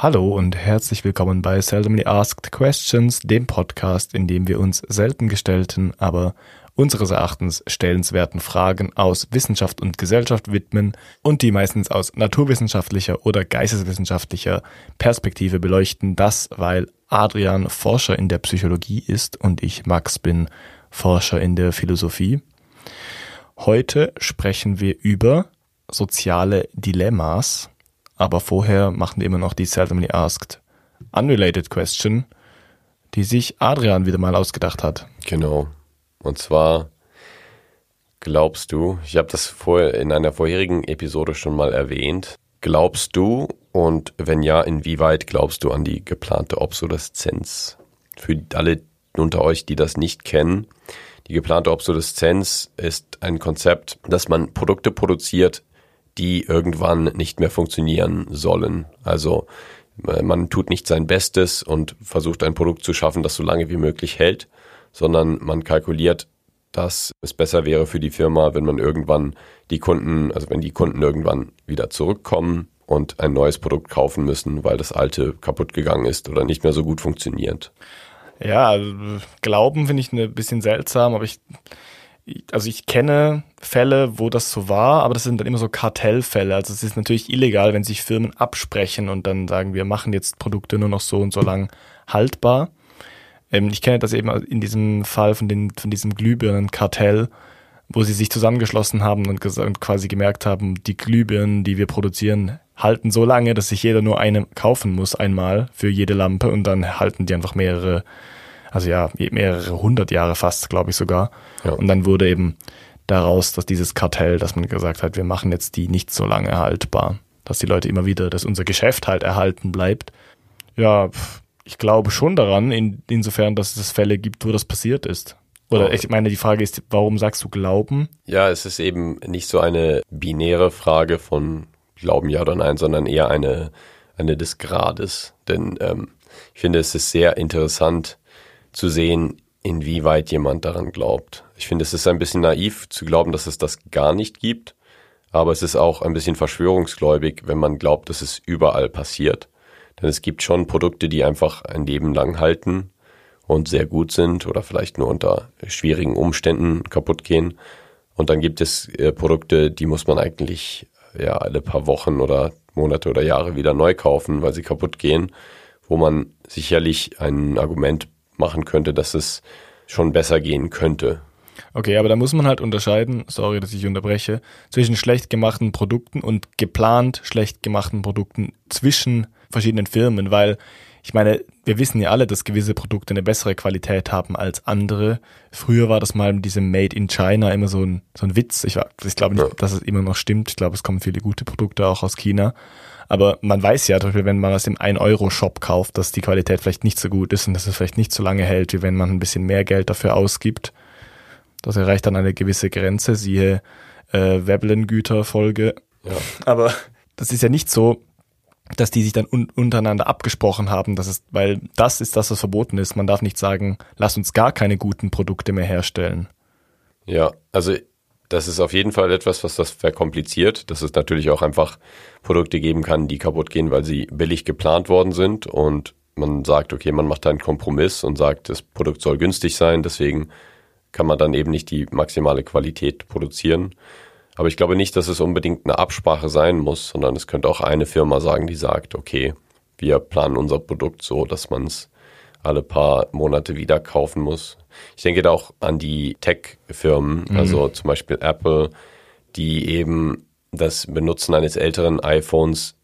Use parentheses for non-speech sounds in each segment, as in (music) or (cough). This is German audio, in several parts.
Hallo und herzlich willkommen bei Seldomly Asked Questions, dem Podcast, in dem wir uns selten gestellten, aber unseres Erachtens stellenswerten Fragen aus Wissenschaft und Gesellschaft widmen und die meistens aus naturwissenschaftlicher oder geisteswissenschaftlicher Perspektive beleuchten. Das, weil Adrian Forscher in der Psychologie ist und ich, Max, bin Forscher in der Philosophie. Heute sprechen wir über soziale Dilemmas, aber vorher machen wir immer noch die Seldomly Asked Unrelated Question, die sich Adrian wieder mal ausgedacht hat. Genau. Und zwar glaubst du, ich habe das vorher in einer vorherigen Episode schon mal erwähnt, glaubst du und wenn ja, inwieweit glaubst du an die geplante Obsoleszenz? Für alle unter euch, die das nicht kennen, die geplante Obsoleszenz ist ein Konzept, dass man Produkte produziert, die irgendwann nicht mehr funktionieren sollen. Also äh, man tut nicht sein Bestes und versucht ein Produkt zu schaffen, das so lange wie möglich hält, sondern man kalkuliert, dass es besser wäre für die Firma, wenn man irgendwann die Kunden, also wenn die Kunden irgendwann wieder zurückkommen und ein neues Produkt kaufen müssen, weil das alte kaputt gegangen ist oder nicht mehr so gut funktioniert. Ja, also Glauben finde ich ein bisschen seltsam, aber ich, also ich kenne Fälle, wo das so war, aber das sind dann immer so Kartellfälle. Also es ist natürlich illegal, wenn sich Firmen absprechen und dann sagen, wir machen jetzt Produkte nur noch so und so lang haltbar. Ähm, ich kenne das eben in diesem Fall von, den, von diesem Glühbirnenkartell, wo sie sich zusammengeschlossen haben und, und quasi gemerkt haben, die Glühbirnen, die wir produzieren, halten so lange, dass sich jeder nur eine kaufen muss einmal für jede Lampe und dann halten die einfach mehrere, also ja, mehrere hundert Jahre fast, glaube ich sogar. Ja. Und dann wurde eben daraus, dass dieses Kartell, dass man gesagt hat, wir machen jetzt die nicht so lange haltbar, dass die Leute immer wieder, dass unser Geschäft halt erhalten bleibt. Ja, ich glaube schon daran, in, insofern, dass es Fälle gibt, wo das passiert ist. Oder ich meine, die Frage ist, warum sagst du Glauben? Ja, es ist eben nicht so eine binäre Frage von Glauben ja oder nein, sondern eher eine, eine des Grades. Denn ähm, ich finde, es ist sehr interessant zu sehen, inwieweit jemand daran glaubt. Ich finde, es ist ein bisschen naiv zu glauben, dass es das gar nicht gibt, aber es ist auch ein bisschen verschwörungsgläubig, wenn man glaubt, dass es überall passiert. Denn es gibt schon Produkte, die einfach ein Leben lang halten und sehr gut sind oder vielleicht nur unter schwierigen Umständen kaputt gehen. Und dann gibt es äh, Produkte, die muss man eigentlich ja alle paar Wochen oder Monate oder Jahre wieder neu kaufen, weil sie kaputt gehen, wo man sicherlich ein Argument machen könnte, dass es schon besser gehen könnte. Okay, aber da muss man halt unterscheiden, sorry, dass ich unterbreche, zwischen schlecht gemachten Produkten und geplant schlecht gemachten Produkten zwischen verschiedenen Firmen, weil ich meine, wir wissen ja alle, dass gewisse Produkte eine bessere Qualität haben als andere. Früher war das mal mit diesem Made in China immer so ein, so ein Witz. Ich, ich glaube nicht, dass es immer noch stimmt. Ich glaube, es kommen viele gute Produkte auch aus China. Aber man weiß ja, zum Beispiel, wenn man das im 1-Euro-Shop kauft, dass die Qualität vielleicht nicht so gut ist und dass es vielleicht nicht so lange hält, wie wenn man ein bisschen mehr Geld dafür ausgibt. Das erreicht dann eine gewisse Grenze, siehe äh, Veblen-Güter-Folge. Ja. Aber das ist ja nicht so, dass die sich dann un untereinander abgesprochen haben, dass es, weil das ist das, was verboten ist. Man darf nicht sagen, lass uns gar keine guten Produkte mehr herstellen. Ja, also das ist auf jeden Fall etwas, was das verkompliziert, dass es natürlich auch einfach Produkte geben kann, die kaputt gehen, weil sie billig geplant worden sind und man sagt, okay, man macht einen Kompromiss und sagt, das Produkt soll günstig sein, deswegen kann man dann eben nicht die maximale Qualität produzieren. Aber ich glaube nicht, dass es unbedingt eine Absprache sein muss, sondern es könnte auch eine Firma sagen, die sagt, okay, wir planen unser Produkt so, dass man es alle paar Monate wieder kaufen muss. Ich denke da auch an die Tech-Firmen, mhm. also zum Beispiel Apple, die eben das Benutzen eines älteren iPhones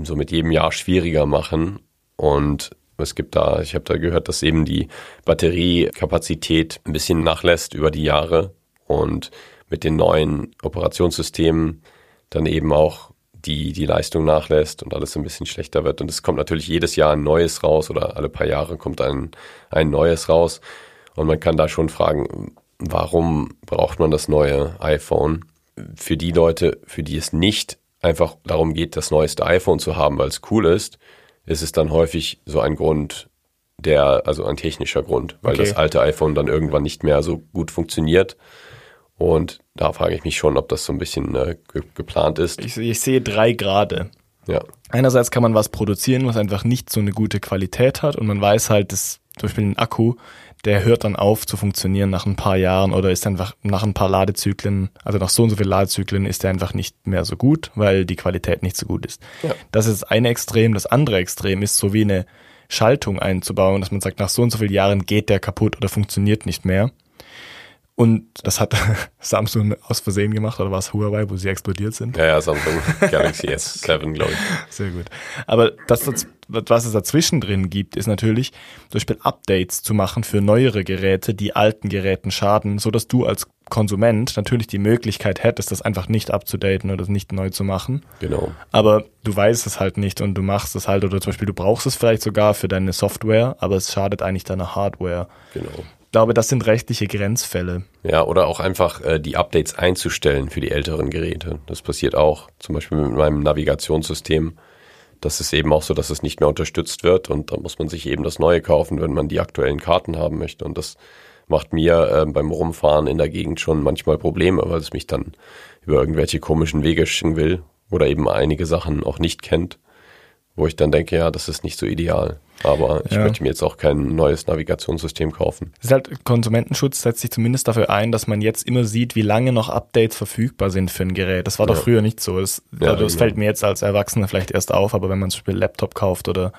so mit jedem Jahr schwieriger machen. Und es gibt da, ich habe da gehört, dass eben die Batteriekapazität ein bisschen nachlässt über die Jahre. Und mit den neuen Operationssystemen dann eben auch die, die Leistung nachlässt und alles ein bisschen schlechter wird. Und es kommt natürlich jedes Jahr ein neues raus oder alle paar Jahre kommt ein, ein neues raus. Und man kann da schon fragen, warum braucht man das neue iPhone? Für die Leute, für die es nicht einfach darum geht, das neueste iPhone zu haben, weil es cool ist, ist es dann häufig so ein Grund, der, also ein technischer Grund, weil okay. das alte iPhone dann irgendwann nicht mehr so gut funktioniert und da frage ich mich schon, ob das so ein bisschen äh, ge geplant ist. Ich, ich, sehe drei Grade. Ja. Einerseits kann man was produzieren, was einfach nicht so eine gute Qualität hat und man weiß halt, dass zum Beispiel ein Akku, der hört dann auf zu funktionieren nach ein paar Jahren oder ist einfach nach ein paar Ladezyklen, also nach so und so vielen Ladezyklen ist der einfach nicht mehr so gut, weil die Qualität nicht so gut ist. Ja. Das ist das eine Extrem. Das andere Extrem ist so wie eine Schaltung einzubauen, dass man sagt, nach so und so vielen Jahren geht der kaputt oder funktioniert nicht mehr. Und das hat (laughs) Samsung aus Versehen gemacht, oder war es Huawei, wo sie explodiert sind? Ja, ja, Samsung (laughs) Galaxy S7, glaube ich. Sehr gut. Aber das, was es dazwischen drin gibt, ist natürlich zum Beispiel Updates zu machen für neuere Geräte, die alten Geräten schaden, so dass du als Konsument natürlich die Möglichkeit hättest, das einfach nicht abzudaten oder das nicht neu zu machen. Genau. Aber du weißt es halt nicht und du machst es halt oder zum Beispiel du brauchst es vielleicht sogar für deine Software, aber es schadet eigentlich deiner Hardware. Genau. Ich glaube, das sind rechtliche Grenzfälle. Ja, oder auch einfach äh, die Updates einzustellen für die älteren Geräte. Das passiert auch, zum Beispiel mit meinem Navigationssystem. Das ist eben auch so, dass es nicht mehr unterstützt wird und da muss man sich eben das Neue kaufen, wenn man die aktuellen Karten haben möchte. Und das macht mir äh, beim Rumfahren in der Gegend schon manchmal Probleme, weil es mich dann über irgendwelche komischen Wege schicken will oder eben einige Sachen auch nicht kennt, wo ich dann denke, ja, das ist nicht so ideal. Aber ich Ja. möchte mir jetzt auch kein neues Navigationssystem kaufen. Es ist halt Konsumentenschutz setzt sich zumindest dafür ein, dass man jetzt immer sieht, wie lange noch Updates verfügbar sind für ein Gerät. Das war doch Ja. früher nicht so. Das, Ja, also das genau. fällt mir jetzt als Erwachsener vielleicht erst auf, aber wenn man zum Beispiel Laptop kauft oder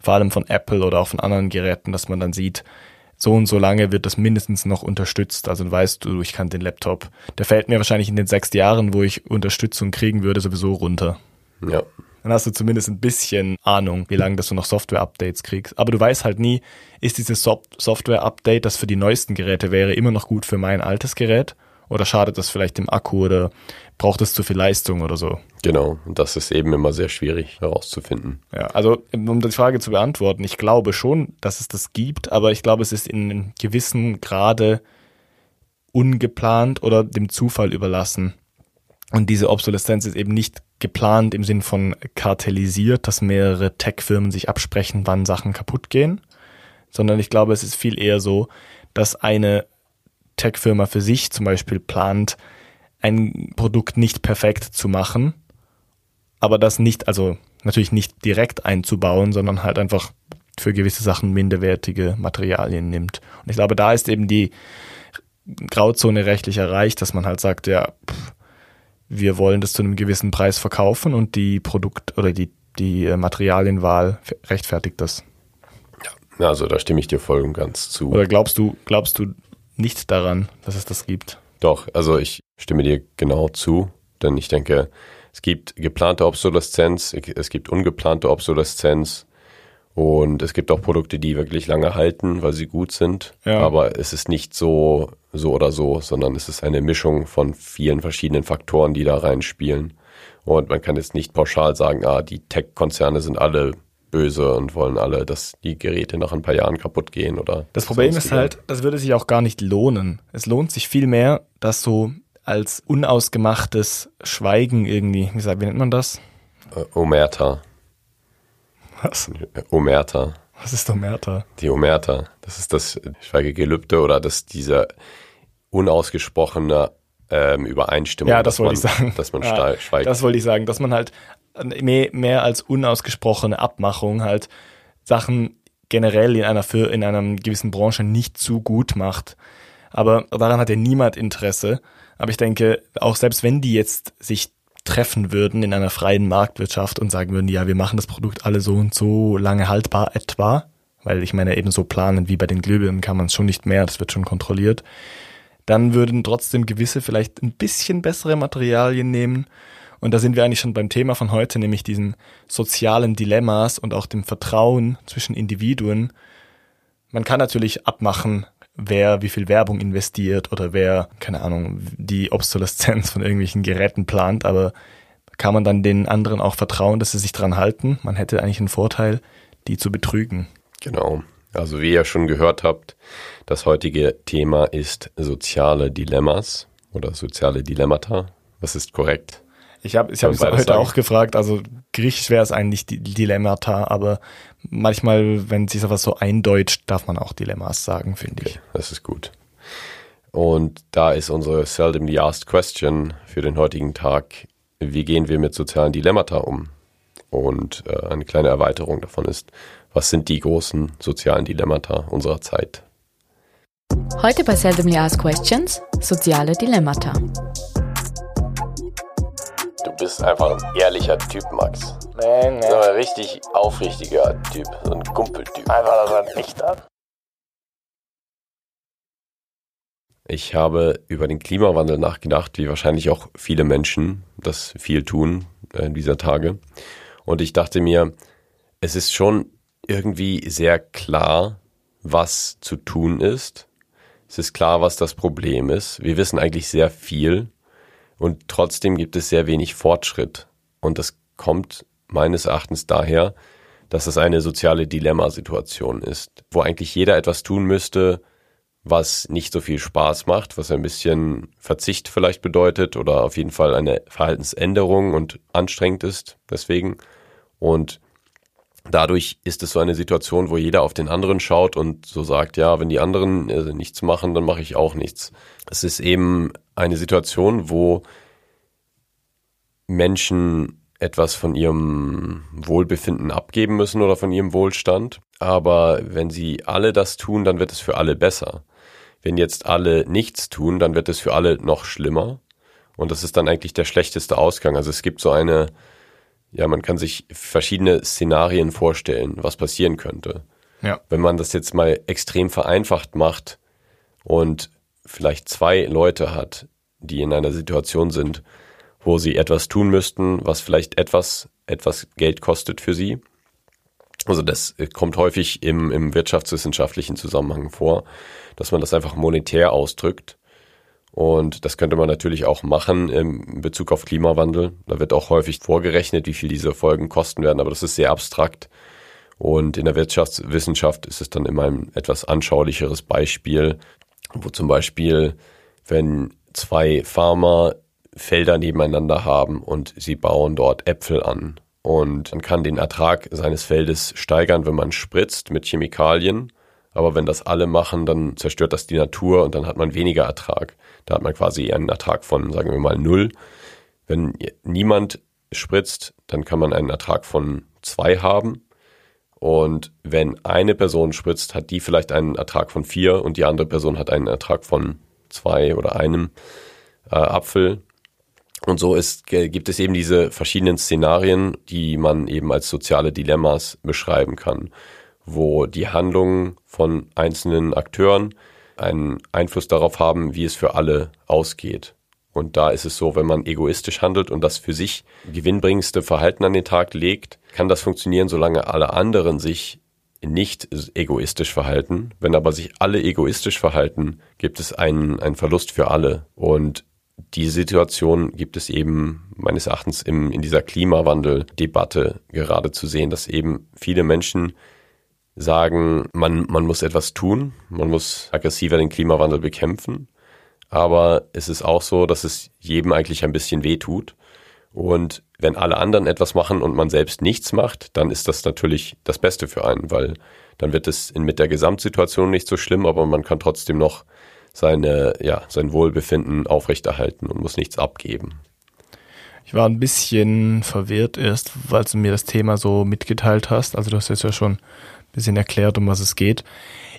vor allem von Apple oder auch von anderen Geräten, dass man dann sieht, so und so lange wird das mindestens noch unterstützt. Also weißt du, ich kann den Laptop, der fällt mir wahrscheinlich in den sechs Jahren, wo ich Unterstützung kriegen würde, sowieso runter. Ja, Dann hast du zumindest ein bisschen Ahnung, wie lange dass du noch Software-Updates kriegst. Aber du weißt halt nie, ist dieses Sof- Software-Update, das für die neuesten Geräte wäre, immer noch gut für mein altes Gerät? Oder schadet das vielleicht dem Akku oder braucht es zu viel Leistung oder so? genau. Und das ist eben immer sehr schwierig herauszufinden. Ja, also um die Frage zu beantworten, ich glaube schon, dass es das gibt, aber ich glaube, es ist in einem gewissen Grade ungeplant oder dem Zufall überlassen. Und diese Obsoleszenz ist eben nicht geplant im Sinn von kartellisiert, dass mehrere Tech-Firmen sich absprechen, wann Sachen kaputt gehen, sondern ich glaube, es ist viel eher so, dass eine Tech-Firma für sich zum Beispiel plant, ein Produkt nicht perfekt zu machen, aber das nicht, also natürlich nicht direkt einzubauen, sondern halt einfach für gewisse Sachen minderwertige Materialien nimmt. Und ich glaube, da ist eben die Grauzone rechtlich erreicht, dass man halt sagt, ja, pff, wir wollen das zu einem gewissen Preis verkaufen und die Produkt- oder die, die äh, Materialienwahl rechtfertigt das. Ja, also da stimme ich dir voll und ganz zu. Oder glaubst du, glaubst du nicht daran, dass es das gibt? Doch, also ich stimme dir genau zu, denn ich denke, es gibt geplante Obsoleszenz, es gibt ungeplante Obsoleszenz und es gibt auch Produkte, die wirklich lange halten, weil sie gut sind. Ja. Aber es ist nicht so, so oder so, sondern es ist eine Mischung von vielen verschiedenen Faktoren, die da reinspielen. Und man kann jetzt nicht pauschal sagen, ah, die Tech-Konzerne sind alle böse und wollen alle, dass die Geräte nach ein paar Jahren kaputt gehen oder. Das Problem ist halt, das würde sich auch gar nicht lohnen. Es lohnt sich viel mehr, das so als unausgemachtes Schweigen irgendwie, wie, sagt, wie nennt man das? Äh, Omerta. Was? Omerta. Was ist Omerta? Die Omerta, das ist das Schweigegelübde oder das diese unausgesprochene ähm, Übereinstimmung, Ja, das dass wollte man, ich sagen. dass man Ja, schweigt. Das wollte ich sagen, dass man halt mehr, mehr als unausgesprochene Abmachung halt Sachen generell in einer für in einer gewissen Branche nicht zu gut macht. Aber daran hat ja niemand Interesse. Aber ich denke, auch selbst wenn die jetzt sich treffen würden in einer freien Marktwirtschaft und sagen würden, ja, wir machen das Produkt alle so und so lange haltbar etwa, weil ich meine, eben so planen wie bei den Glühbirnen kann man es schon nicht mehr, das wird schon kontrolliert, dann würden trotzdem gewisse vielleicht ein bisschen bessere Materialien nehmen. Und da sind wir eigentlich schon beim Thema von heute, nämlich diesen sozialen Dilemmas und auch dem Vertrauen zwischen Individuen. Man kann natürlich abmachen, wer wie viel Werbung investiert oder wer, keine Ahnung, die Obsoleszenz von irgendwelchen Geräten plant, aber kann man dann den anderen auch vertrauen, dass sie sich dran halten? Man hätte eigentlich einen Vorteil, die zu betrügen. Genau. Also wie ihr schon gehört habt, das heutige Thema ist soziale Dilemmas oder soziale Dilemmata. Was ist korrekt? Ich habe ich hab es beides heute sagen. auch gefragt, also griechisch wäre es eigentlich die Dilemmata, aber manchmal, wenn sich sowas so eindeutscht, darf man auch Dilemmas sagen, finde ich. Das ist gut. Und da ist unsere seldomly asked question für den heutigen Tag. Wie gehen wir mit sozialen Dilemmata um? Und äh, eine kleine Erweiterung davon ist, was sind die großen sozialen Dilemmata unserer Zeit? Heute bei Seldomly Asked Questions soziale Dilemmata. Du bist einfach ein ehrlicher Typ, Max. Nee, nee. So ein richtig aufrichtiger Typ, so ein Kumpeltyp. Einfach, dass er nicht hat. Ich habe über den Klimawandel nachgedacht, wie wahrscheinlich auch viele Menschen das viel tun äh, in dieser Tage. Und ich dachte mir, es ist schon irgendwie sehr klar, was zu tun ist. Es ist klar, was das Problem ist. Wir wissen eigentlich sehr viel und trotzdem gibt es sehr wenig Fortschritt. Und das kommt meines Erachtens daher, dass es eine soziale Dilemmasituation ist, wo eigentlich jeder etwas tun müsste, was nicht so viel Spaß macht, was ein bisschen Verzicht vielleicht bedeutet oder auf jeden Fall eine Verhaltensänderung und anstrengend ist deswegen. Und dadurch ist es so eine Situation, wo jeder auf den anderen schaut und so sagt, ja, wenn die anderen äh, nichts machen, dann mache ich auch nichts. Es ist eben eine Situation, wo Menschen etwas von ihrem Wohlbefinden abgeben müssen oder von ihrem Wohlstand. Aber wenn sie alle das tun, dann wird es für alle besser. Wenn jetzt alle nichts tun, dann wird es für alle noch schlimmer. Und das ist dann eigentlich der schlechteste Ausgang. Also es gibt so eine, ja, man kann sich verschiedene Szenarien vorstellen, was passieren könnte. Ja. Wenn man das jetzt mal extrem vereinfacht macht und vielleicht zwei Leute hat, die in einer Situation sind, wo sie etwas tun müssten, was vielleicht etwas, etwas Geld kostet für sie, also das kommt häufig im, im wirtschaftswissenschaftlichen Zusammenhang vor, dass man das einfach monetär ausdrückt. Und das könnte man natürlich auch machen im Bezug auf Klimawandel. Da wird auch häufig vorgerechnet, wie viel diese Folgen kosten werden, aber das ist sehr abstrakt. Und in der Wirtschaftswissenschaft ist es dann immer ein etwas anschaulicheres Beispiel, wo zum Beispiel, wenn zwei Farmer Felder nebeneinander haben und sie bauen dort Äpfel an und man kann den Ertrag seines Feldes steigern, wenn man spritzt mit Chemikalien. Aber wenn das alle machen, dann zerstört das die Natur und dann hat man weniger Ertrag. Da hat man quasi einen Ertrag von, sagen wir mal, null. Wenn niemand spritzt, dann kann man einen Ertrag von zwei haben. Und wenn eine Person spritzt, hat die vielleicht einen Ertrag von vier und die andere Person hat einen Ertrag von zwei oder einem äh, Apfel. Und so ist, gibt es eben diese verschiedenen Szenarien, die man eben als soziale Dilemmas beschreiben kann, wo die Handlungen von einzelnen Akteuren einen Einfluss darauf haben, wie es für alle ausgeht. Und da ist es so, wenn man egoistisch handelt und das für sich gewinnbringendste Verhalten an den Tag legt, kann das funktionieren, solange alle anderen sich nicht egoistisch verhalten. Wenn aber sich alle egoistisch verhalten, gibt es einen, einen Verlust für alle. Und die Situation gibt es eben meines Erachtens im, in dieser Klimawandeldebatte gerade zu sehen, dass eben viele Menschen sagen, man, man muss etwas tun, man muss aggressiver den Klimawandel bekämpfen. Aber es ist auch so, dass es jedem eigentlich ein bisschen weh tut. Und wenn alle anderen etwas machen und man selbst nichts macht, dann ist das natürlich das Beste für einen, weil dann wird es in, mit der Gesamtsituation nicht so schlimm, aber man kann trotzdem noch seine, ja, sein Wohlbefinden aufrechterhalten und muss nichts abgeben. Ich war ein bisschen verwirrt erst, weil du mir das Thema so mitgeteilt hast. Also du hast jetzt ja schon ein bisschen erklärt, um was es geht.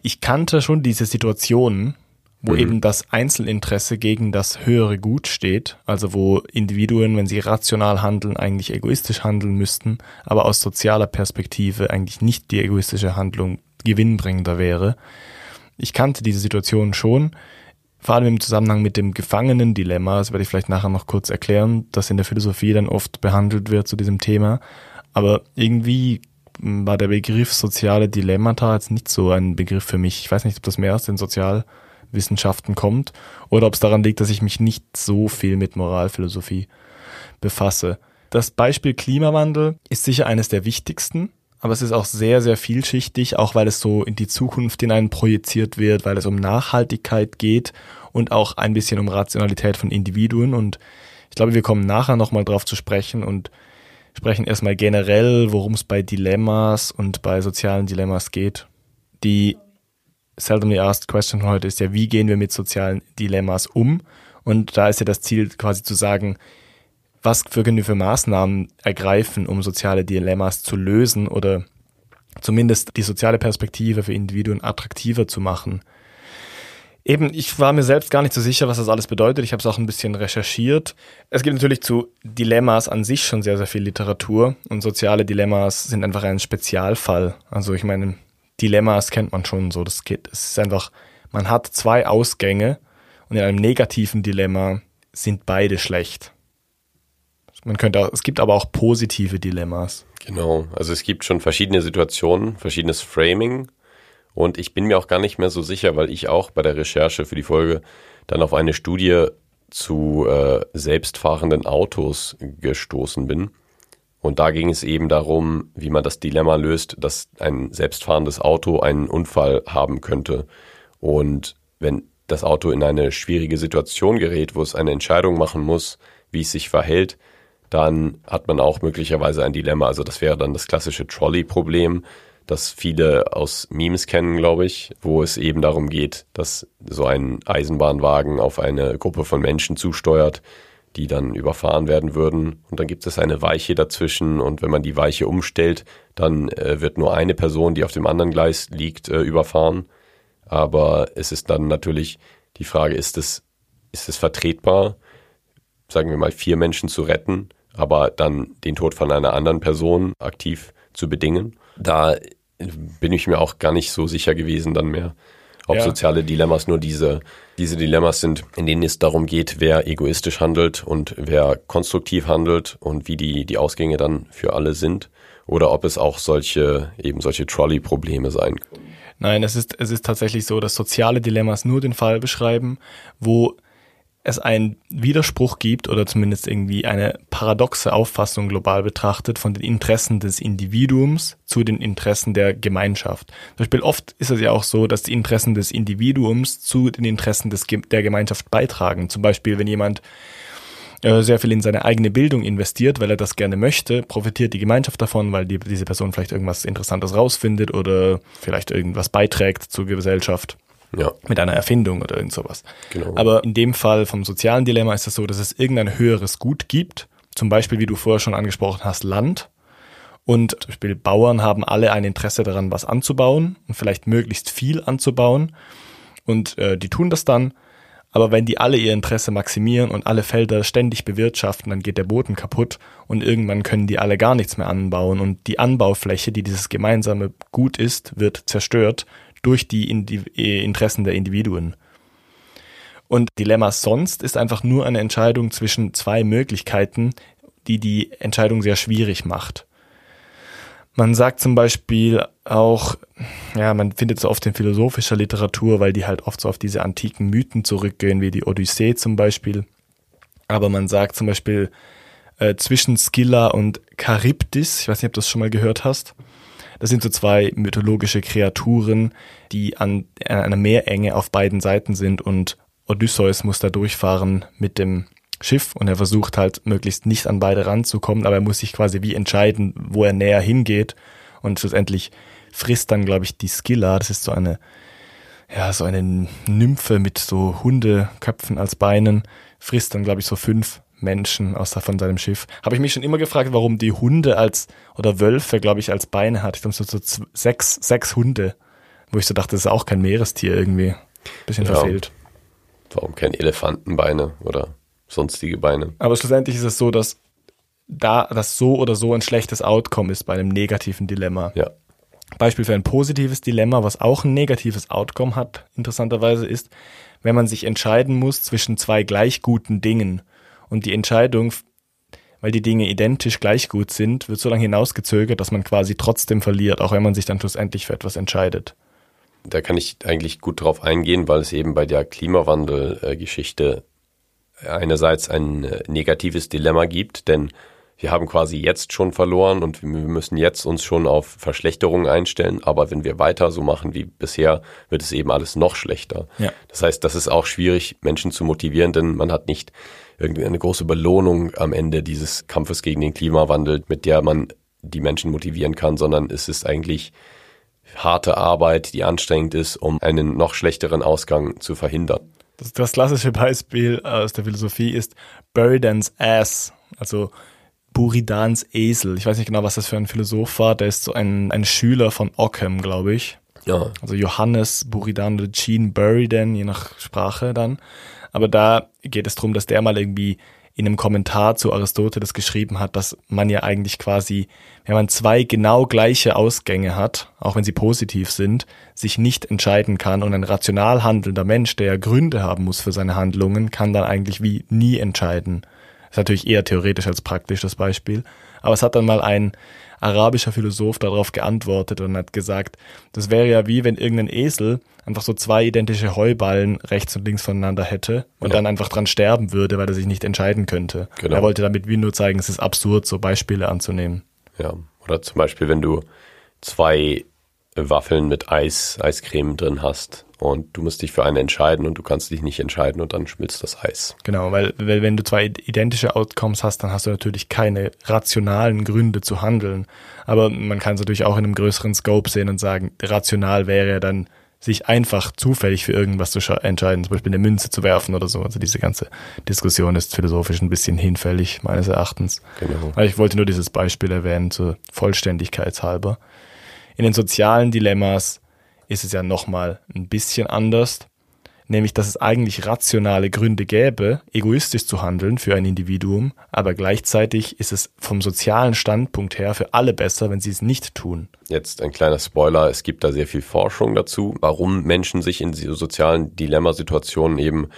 Ich kannte schon diese Situationen, wo mhm. eben das Einzelinteresse gegen das höhere Gut steht, also wo Individuen, wenn sie rational handeln, eigentlich egoistisch handeln müssten, aber aus sozialer Perspektive eigentlich nicht die egoistische Handlung gewinnbringender wäre. Ich kannte diese Situation schon, vor allem im Zusammenhang mit dem Gefangenen-Dilemma, das werde ich vielleicht nachher noch kurz erklären, das in der Philosophie dann oft behandelt wird zu diesem Thema. Aber irgendwie war der Begriff soziale Dilemmata jetzt nicht so ein Begriff für mich. Ich weiß nicht, ob das mehr aus den Sozialwissenschaften kommt oder ob es daran liegt, dass ich mich nicht so viel mit Moralphilosophie befasse. Das Beispiel Klimawandel ist sicher eines der wichtigsten aber es ist auch sehr, sehr vielschichtig, auch weil es so in die Zukunft hinein projiziert wird, weil es um Nachhaltigkeit geht und auch ein bisschen um Rationalität von Individuen. Und ich glaube, wir kommen nachher nochmal drauf zu sprechen und sprechen erstmal generell, worum es bei Dilemmas und bei sozialen Dilemmas geht. Die seldomly asked question heute ist ja, wie gehen wir mit sozialen Dilemmas um? Und da ist ja das Ziel quasi zu sagen, was für, können wir für Maßnahmen ergreifen, um soziale Dilemmas zu lösen oder zumindest die soziale Perspektive für Individuen attraktiver zu machen. Eben, ich war mir selbst gar nicht so sicher, was das alles bedeutet. Ich habe es auch ein bisschen recherchiert. Es gibt natürlich zu Dilemmas an sich schon sehr, sehr viel Literatur und soziale Dilemmas sind einfach ein Spezialfall. Also ich meine, Dilemmas kennt man schon so. Das geht, es ist einfach, man hat zwei Ausgänge und in einem negativen Dilemma sind beide schlecht. Man könnte auch, es gibt aber auch positive Dilemmas. Genau, also es gibt schon verschiedene Situationen, verschiedenes Framing und ich bin mir auch gar nicht mehr so sicher, weil ich auch bei der Recherche für die Folge dann auf eine Studie zu äh, selbstfahrenden Autos gestoßen bin. Und da ging es eben darum, wie man das Dilemma löst, dass ein selbstfahrendes Auto einen Unfall haben könnte. Und wenn das Auto in eine schwierige Situation gerät, wo es eine Entscheidung machen muss, wie es sich verhält, dann hat man auch möglicherweise ein Dilemma. Also das wäre dann das klassische Trolley-Problem, das viele aus Memes kennen, glaube ich, wo es eben darum geht, dass so ein Eisenbahnwagen auf eine Gruppe von Menschen zusteuert, die dann überfahren werden würden. Und dann gibt es eine Weiche dazwischen und wenn man die Weiche umstellt, dann äh, wird nur eine Person, die auf dem anderen Gleis liegt, äh, überfahren. Aber es ist dann natürlich die Frage, ist es, ist es vertretbar, sagen wir mal, vier Menschen zu retten, aber dann den Tod von einer anderen Person aktiv zu bedingen? Da bin ich mir auch gar nicht so sicher gewesen dann mehr, ob ja. soziale Dilemmas nur diese, diese Dilemmas sind, in denen es darum geht, wer egoistisch handelt und wer konstruktiv handelt und wie die, die Ausgänge dann für alle sind. Oder ob es auch solche, eben solche Trolley-Probleme sein können. Nein, es ist, es ist tatsächlich so, dass soziale Dilemmas nur den Fall beschreiben, wo es einen Widerspruch gibt oder zumindest irgendwie eine paradoxe Auffassung global betrachtet von den Interessen des Individuums zu den Interessen der Gemeinschaft. Zum Beispiel oft ist es ja auch so, dass die Interessen des Individuums zu den Interessen des, der Gemeinschaft beitragen. Zum Beispiel, wenn jemand äh, sehr viel in seine eigene Bildung investiert, weil er das gerne möchte, profitiert die Gemeinschaft davon, weil die, diese Person vielleicht irgendwas Interessantes rausfindet oder vielleicht irgendwas beiträgt zur Gesellschaft. Ja. Mit einer Erfindung oder irgend sowas. Genau. Aber in dem Fall vom sozialen Dilemma ist es so, dass es irgendein höheres Gut gibt. Zum Beispiel, wie du vorher schon angesprochen hast, Land. Und zum Beispiel Bauern haben alle ein Interesse daran, was anzubauen und vielleicht möglichst viel anzubauen. Und äh, die tun das dann. Aber wenn die alle ihr Interesse maximieren und alle Felder ständig bewirtschaften, dann geht der Boden kaputt und irgendwann können die alle gar nichts mehr anbauen und die Anbaufläche, die dieses gemeinsame Gut ist, wird zerstört durch die äh, Interessen der Individuen. Und Dilemma sonst ist einfach nur eine Entscheidung zwischen zwei Möglichkeiten, die die Entscheidung sehr schwierig macht. Man sagt zum Beispiel auch, ja, man findet es oft in philosophischer Literatur, weil die halt oft so auf diese antiken Mythen zurückgehen, wie die Odyssee zum Beispiel. Aber man sagt zum Beispiel äh, zwischen Scylla und Charybdis, ich weiß nicht, ob du das schon mal gehört hast. Das sind so zwei mythologische Kreaturen, die an, einer Meerenge auf beiden Seiten sind und Odysseus muss da durchfahren mit dem Schiff und er versucht halt möglichst nicht an beide ranzukommen, aber er muss sich quasi wie entscheiden, wo er näher hingeht und schlussendlich frisst dann, glaube ich, die Skilla, das ist so eine, ja, so eine Nymphe mit so Hundeköpfen als Beinen, frisst dann, glaube ich, so fünf Menschen außer von seinem Schiff. Habe ich mich schon immer gefragt, warum die Hunde als, oder Wölfe, glaube ich, als Beine hat. Ich glaube, so, so sechs, sechs Hunde, wo ich so dachte, das ist auch kein Meerestier irgendwie. Bisschen ja. verfehlt. Warum kein Elefantenbeine oder sonstige Beine? Aber schlussendlich ist es so, dass da das so oder so ein schlechtes Outcome ist bei einem negativen Dilemma. Ja. Beispiel für ein positives Dilemma, was auch ein negatives Outcome hat, interessanterweise ist, wenn man sich entscheiden muss zwischen zwei gleich guten Dingen und die Entscheidung, weil die Dinge identisch gleich gut sind, wird so lange hinausgezögert, dass man quasi trotzdem verliert, auch wenn man sich dann schlussendlich für etwas entscheidet. Da kann ich eigentlich gut drauf eingehen, weil es eben bei der Klimawandel-Geschichte einerseits ein äh, negatives Dilemma gibt, denn wir haben quasi jetzt schon verloren und wir müssen jetzt uns schon auf Verschlechterungen einstellen. Aber wenn wir weiter so machen wie bisher, wird es eben alles noch schlechter. Ja. Das heißt, das ist auch schwierig, Menschen zu motivieren, denn man hat nicht irgendwie eine große Belohnung am Ende dieses Kampfes gegen den Klimawandel, mit der man die Menschen motivieren kann, sondern es ist eigentlich harte Arbeit, die anstrengend ist, um einen noch schlechteren Ausgang zu verhindern. Das, das klassische Beispiel aus der Philosophie ist Buridan's Ass. Also Buridans Esel. Ich weiß nicht genau, was das für ein Philosoph war. Der ist so ein, ein Schüler von Ockham, glaube ich. Ja. Also Johannes Buridan oder Jean Buridan, je nach Sprache dann. Aber da geht es darum, dass der mal irgendwie in einem Kommentar zu Aristoteles geschrieben hat, dass man ja eigentlich quasi, wenn man zwei genau gleiche Ausgänge hat, auch wenn sie positiv sind, sich nicht entscheiden kann und ein rational handelnder Mensch, der ja Gründe haben muss für seine Handlungen, kann dann eigentlich wie nie entscheiden. Das ist natürlich eher theoretisch als praktisch das Beispiel. Aber es hat dann mal ein arabischer Philosoph darauf geantwortet und hat gesagt, das wäre ja wie wenn irgendein Esel einfach so zwei identische Heuballen rechts und links voneinander hätte und Genau. dann einfach dran sterben würde, weil er sich nicht entscheiden könnte. Genau. Er wollte damit wie nur zeigen, es ist absurd, so Beispiele anzunehmen. Ja. Oder zum Beispiel, wenn du zwei Waffeln mit Eis, Eiscreme drin hast und du musst dich für eine entscheiden und du kannst dich nicht entscheiden und dann schmilzt das Eis. Genau, weil, weil wenn du zwei identische Outcomes hast, dann hast du natürlich keine rationalen Gründe zu handeln. Aber man kann es natürlich auch in einem größeren Scope sehen und sagen, rational wäre ja dann, sich einfach zufällig für irgendwas zu entscheiden, zum Beispiel eine Münze zu werfen oder so. Also diese ganze Diskussion ist philosophisch ein bisschen hinfällig, meines Erachtens. Genau. Aber ich wollte nur dieses Beispiel erwähnen, zur Vollständigkeitshalber. In den sozialen Dilemmas ist es ja nochmal ein bisschen anders, nämlich dass es eigentlich rationale Gründe gäbe, egoistisch zu handeln für ein Individuum, aber gleichzeitig ist es vom sozialen Standpunkt her für alle besser, wenn sie es nicht tun. Jetzt ein kleiner Spoiler, es gibt da sehr viel Forschung dazu, warum Menschen sich in so sozialen Dilemmasituationen eben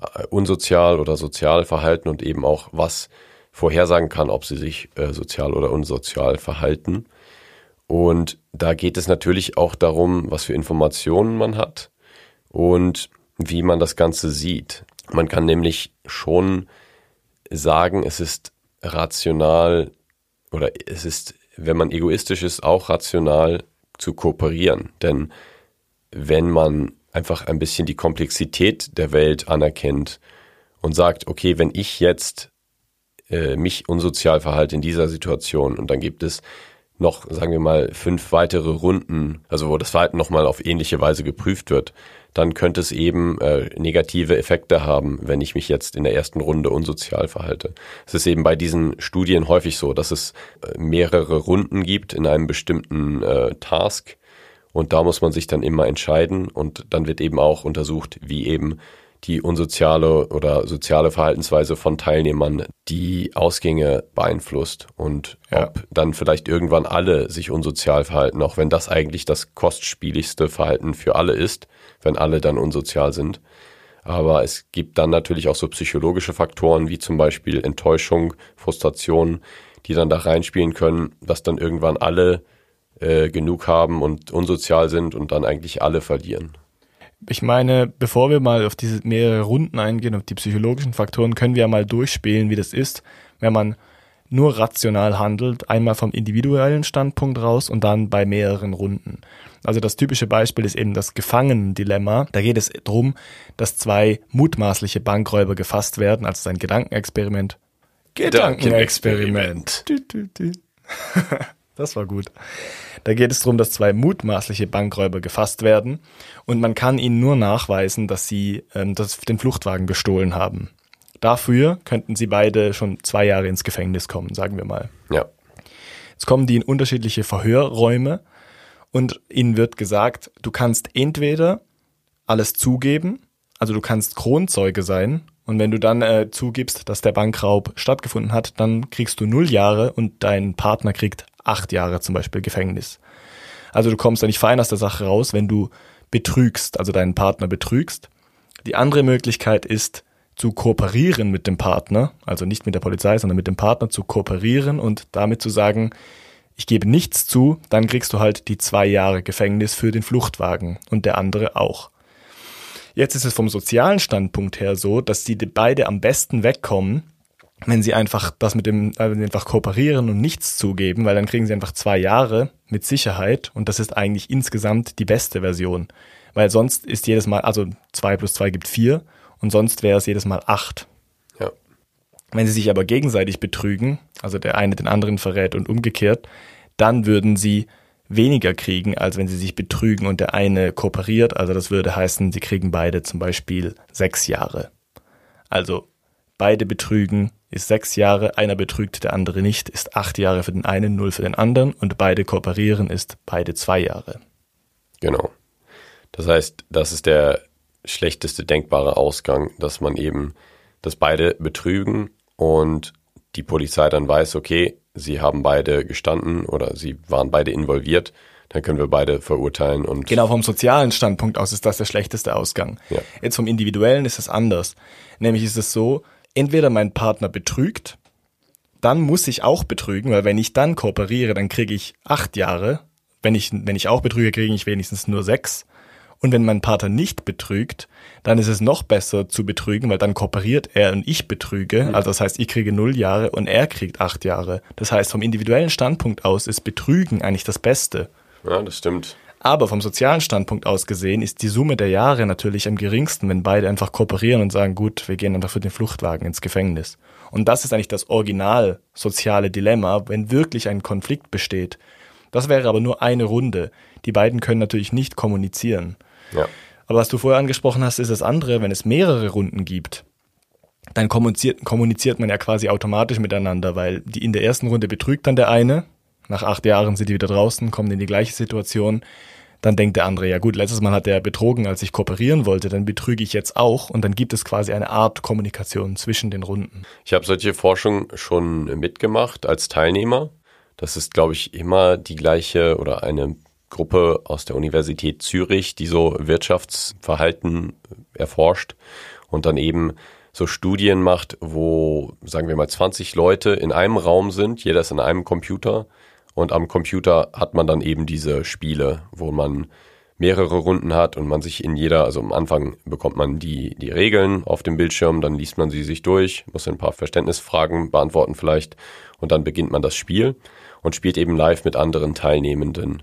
äh, unsozial oder sozial verhalten und eben auch was vorhersagen kann, ob sie sich äh, sozial oder unsozial verhalten. Und da geht es natürlich auch darum, was für Informationen man hat und wie man das Ganze sieht. Man kann nämlich schon sagen, es ist rational oder es ist, wenn man egoistisch ist, auch rational zu kooperieren. Denn wenn man einfach ein bisschen die Komplexität der Welt anerkennt und sagt, okay, wenn ich jetzt äh, mich unsozial verhalte in dieser Situation und dann gibt es noch, sagen wir mal, fünf weitere Runden, also wo das Verhalten nochmal auf ähnliche Weise geprüft wird, dann könnte es eben äh, negative Effekte haben, wenn ich mich jetzt in der ersten Runde unsozial verhalte. Es ist eben bei diesen Studien häufig so, dass es äh, mehrere Runden gibt in einem bestimmten äh, Task und da muss man sich dann immer entscheiden und dann wird eben auch untersucht, wie eben die unsoziale oder soziale Verhaltensweise von Teilnehmern die Ausgänge beeinflusst und Ja. ob dann vielleicht irgendwann alle sich unsozial verhalten, auch wenn das eigentlich das kostspieligste Verhalten für alle ist, wenn alle dann unsozial sind. Aber es gibt dann natürlich auch so psychologische Faktoren wie zum Beispiel Enttäuschung, Frustration, die dann da reinspielen können, dass dann irgendwann alle äh, genug haben und unsozial sind und dann eigentlich alle verlieren. Ich meine, bevor wir mal auf diese mehrere Runden eingehen, auf die psychologischen Faktoren, können wir ja mal durchspielen, wie das ist, wenn man nur rational handelt, einmal vom individuellen Standpunkt raus und dann bei mehreren Runden. Also das typische Beispiel ist eben das Gefangenendilemma. Da geht es darum, dass zwei mutmaßliche Bankräuber gefasst werden, also ein Gedankenexperiment. Gedankenexperiment. Dü. (laughs) (laughs) Das war gut. Da geht es darum, dass zwei mutmaßliche Bankräuber gefasst werden und man kann ihnen nur nachweisen, dass sie ähm, das, den Fluchtwagen gestohlen haben. Dafür könnten sie beide schon zwei Jahre ins Gefängnis kommen, sagen wir mal. Ja, Jetzt kommen die in unterschiedliche Verhörräume und ihnen wird gesagt, du kannst entweder alles zugeben, also du kannst Kronzeuge sein und wenn du dann äh, zugibst, dass der Bankraub stattgefunden hat, dann kriegst du null Jahre und dein Partner kriegt acht Jahre zum Beispiel Gefängnis. Also du kommst da nicht fein aus der Sache raus, wenn du betrügst, also deinen Partner betrügst. Die andere Möglichkeit ist, zu kooperieren mit dem Partner, also nicht mit der Polizei, sondern mit dem Partner zu kooperieren und damit zu sagen, ich gebe nichts zu, dann kriegst du halt die zwei Jahre Gefängnis für den Fluchtwagen und der andere auch. Jetzt ist es vom sozialen Standpunkt her so, dass die beide am besten wegkommen, wenn sie einfach das mit dem, äh, wenn sie einfach kooperieren und nichts zugeben, weil dann kriegen sie einfach zwei Jahre mit Sicherheit und das ist eigentlich insgesamt die beste Version. Weil sonst ist jedes Mal, also zwei plus zwei gibt vier und sonst wäre es jedes Mal acht. ja, Wenn sie sich aber gegenseitig betrügen, also der eine den anderen verrät und umgekehrt, dann würden sie weniger kriegen, als wenn sie sich betrügen und der eine kooperiert. Also das würde heißen, sie kriegen beide zum Beispiel sechs Jahre. Also beide betrügen, ist sechs Jahre, einer betrügt, der andere nicht, ist acht Jahre für den einen, null für den anderen und beide kooperieren, ist beide zwei Jahre. Genau. Das heißt, das ist der schlechteste denkbare Ausgang, dass man eben, dass beide betrügen und die Polizei dann weiß, okay, sie haben beide gestanden oder sie waren beide involviert, dann können wir beide verurteilen und. Genau, vom sozialen Standpunkt aus ist das der schlechteste Ausgang. Ja. Jetzt vom individuellen ist es anders. Nämlich ist es so, entweder mein Partner betrügt, dann muss ich auch betrügen, weil wenn ich dann kooperiere, dann kriege ich acht Jahre. Wenn ich, wenn ich auch betrüge, kriege ich wenigstens nur sechs. Und wenn mein Partner nicht betrügt, dann ist es noch besser zu betrügen, weil dann kooperiert er und ich betrüge. Also das heißt, ich kriege null Jahre und er kriegt acht Jahre. Das heißt, vom individuellen Standpunkt aus ist Betrügen eigentlich das Beste. Ja, das stimmt. Aber vom sozialen Standpunkt aus gesehen ist die Summe der Jahre natürlich am geringsten, wenn beide einfach kooperieren und sagen, gut, wir gehen einfach für den Fluchtwagen ins Gefängnis. Und das ist eigentlich das original soziale Dilemma, wenn wirklich ein Konflikt besteht. Das wäre aber nur eine Runde. Die beiden können natürlich nicht kommunizieren. Ja. Aber was du vorher angesprochen hast, ist das andere, wenn es mehrere Runden gibt, dann kommuniziert, kommuniziert man ja quasi automatisch miteinander, weil die in der ersten Runde betrügt dann der eine, nach acht Jahren sind die wieder draußen, kommen in die gleiche Situation. Dann denkt der andere, ja gut, letztes Mal hat er betrogen, als ich kooperieren wollte, dann betrüge ich jetzt auch und dann gibt es quasi eine Art Kommunikation zwischen den Runden. Ich habe solche Forschung schon mitgemacht als Teilnehmer. Das ist, glaube ich, immer die gleiche oder eine Gruppe aus der Universität Zürich, die so Wirtschaftsverhalten erforscht und dann eben so Studien macht, wo, sagen wir mal, 20 Leute in einem Raum sind, jeder ist in einem Computer und am Computer hat man dann eben diese Spiele, wo man mehrere Runden hat und man sich in jeder, also am Anfang bekommt man die, die Regeln auf dem Bildschirm, dann liest man sie sich durch, muss ein paar Verständnisfragen beantworten vielleicht und dann beginnt man das Spiel und spielt eben live mit anderen Teilnehmenden.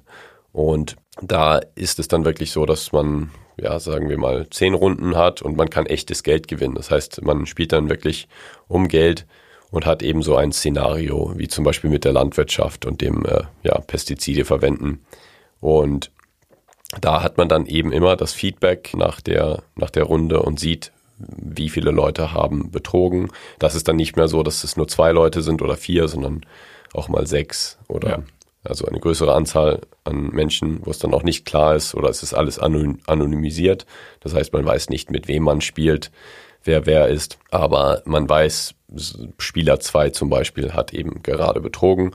Und da ist es dann wirklich so, dass man, ja, sagen wir mal, zehn Runden hat und man kann echtes Geld gewinnen. Das heißt, man spielt dann wirklich um Geld und hat eben so ein Szenario, wie zum Beispiel mit der Landwirtschaft und dem äh, ja, Pestizide verwenden. Und da hat man dann eben immer das Feedback nach der, nach der Runde und sieht, wie viele Leute haben betrogen. Das ist dann nicht mehr so, dass es nur zwei Leute sind oder vier, sondern auch mal sechs oder ja. Also eine größere Anzahl an Menschen, wo es dann auch nicht klar ist oder es ist alles anonymisiert. Das heißt, man weiß nicht, mit wem man spielt, wer wer ist. Aber man weiß, Spieler 2 zum Beispiel hat eben gerade betrogen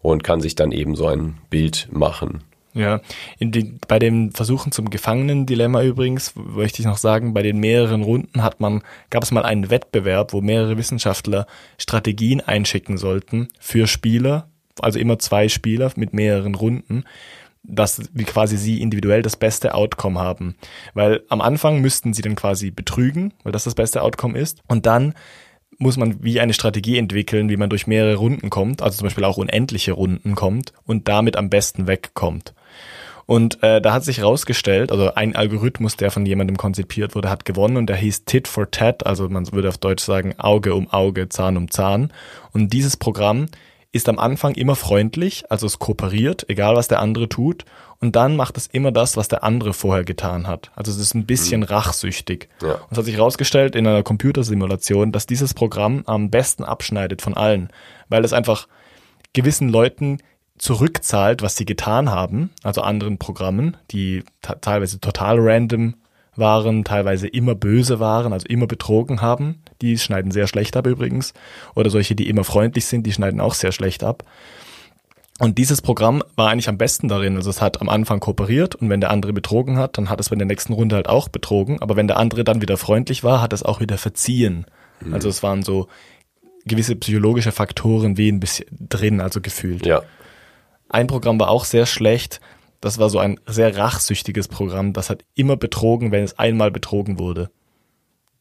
und kann sich dann eben so ein Bild machen. Ja, die, bei den Versuchen zum Gefangenendilemma übrigens möchte ich noch sagen, bei den mehreren Runden hat man, gab es mal einen Wettbewerb, wo mehrere Wissenschaftler Strategien einschicken sollten für Spieler, also immer zwei Spieler mit mehreren Runden, dass wie quasi sie individuell das beste Outcome haben. Weil am Anfang müssten sie dann quasi betrügen, weil das das beste Outcome ist. Und dann muss man wie eine Strategie entwickeln, wie man durch mehrere Runden kommt, also zum Beispiel auch unendliche Runden kommt und damit am besten wegkommt. Und äh, da hat sich herausgestellt, also ein Algorithmus, der von jemandem konzipiert wurde, hat gewonnen und der hieß Tit for Tat, also man würde auf Deutsch sagen Auge um Auge, Zahn um Zahn. Und dieses Programm ist am Anfang immer freundlich, also es kooperiert, egal was der andere tut, und dann macht es immer das, was der andere vorher getan hat. Also es ist ein bisschen mhm. rachsüchtig. Ja. Und es hat sich herausgestellt in einer Computersimulation, dass dieses Programm am besten abschneidet von allen, weil es einfach gewissen Leuten zurückzahlt, was sie getan haben, also anderen Programmen, die teilweise total random waren, teilweise immer böse waren, also immer betrogen haben. Die schneiden sehr schlecht ab übrigens. Oder solche, die immer freundlich sind, die schneiden auch sehr schlecht ab. Und dieses Programm war eigentlich am besten darin. Also es hat am Anfang kooperiert und wenn der andere betrogen hat, dann hat es bei der nächsten Runde halt auch betrogen. Aber wenn der andere dann wieder freundlich war, hat es auch wieder verziehen. Mhm. Also es waren so gewisse psychologische Faktoren wie ein bisschen drin, also gefühlt. Ja. Ein Programm war auch sehr schlecht. Das war so ein sehr rachsüchtiges Programm. Das hat immer betrogen, wenn es einmal betrogen wurde.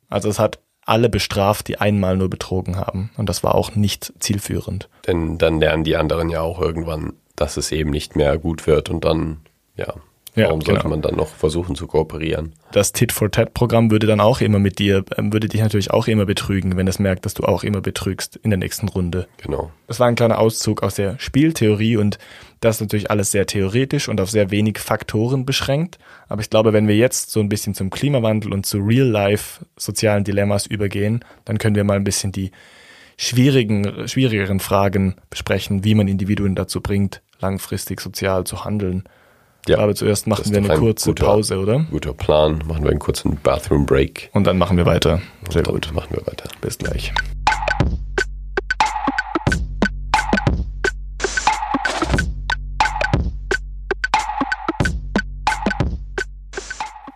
Also es hat alle bestraft, die einmal nur betrogen haben. Und das war auch nicht zielführend. Denn dann lernen die anderen ja auch irgendwann, dass es eben nicht mehr gut wird und dann, ja, Ja, Warum sollte genau. man dann noch versuchen zu kooperieren? Das Tit-for-Tat-Programm würde dann auch immer mit dir, ähm, würde dich natürlich auch immer betrügen, wenn es merkt, dass du auch immer betrügst in der nächsten Runde. Genau. Das war ein kleiner Auszug aus der Spieltheorie und das ist natürlich alles sehr theoretisch und auf sehr wenig Faktoren beschränkt. Aber ich glaube, wenn wir jetzt so ein bisschen zum Klimawandel und zu Real-Life sozialen Dilemmas übergehen, dann können wir mal ein bisschen die schwierigen, schwierigeren Fragen besprechen, wie man Individuen dazu bringt, langfristig sozial zu handeln. Ja, Aber zuerst machen wir eine kurze guter, Pause, oder? Guter Plan. Machen wir einen kurzen Bathroom Break. Und dann machen wir weiter. Sehr gut. Machen wir weiter. Bis gleich.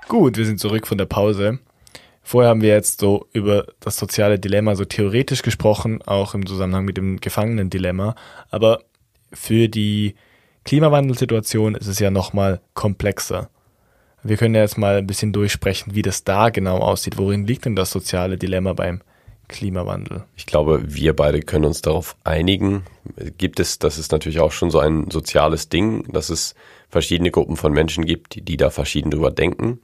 Gut, wir sind zurück von der Pause. Vorher haben wir jetzt so über das soziale Dilemma so theoretisch gesprochen, auch im Zusammenhang mit dem Gefangenendilemma. Aber für die Klimawandelsituation ist es ja nochmal komplexer. Wir können ja jetzt mal ein bisschen durchsprechen, wie das da genau aussieht. Worin liegt denn das soziale Dilemma beim Klimawandel? Ich glaube, wir beide können uns darauf einigen. Gibt es, das ist natürlich auch schon so ein soziales Ding, dass es verschiedene Gruppen von Menschen gibt, die, die da verschieden drüber denken.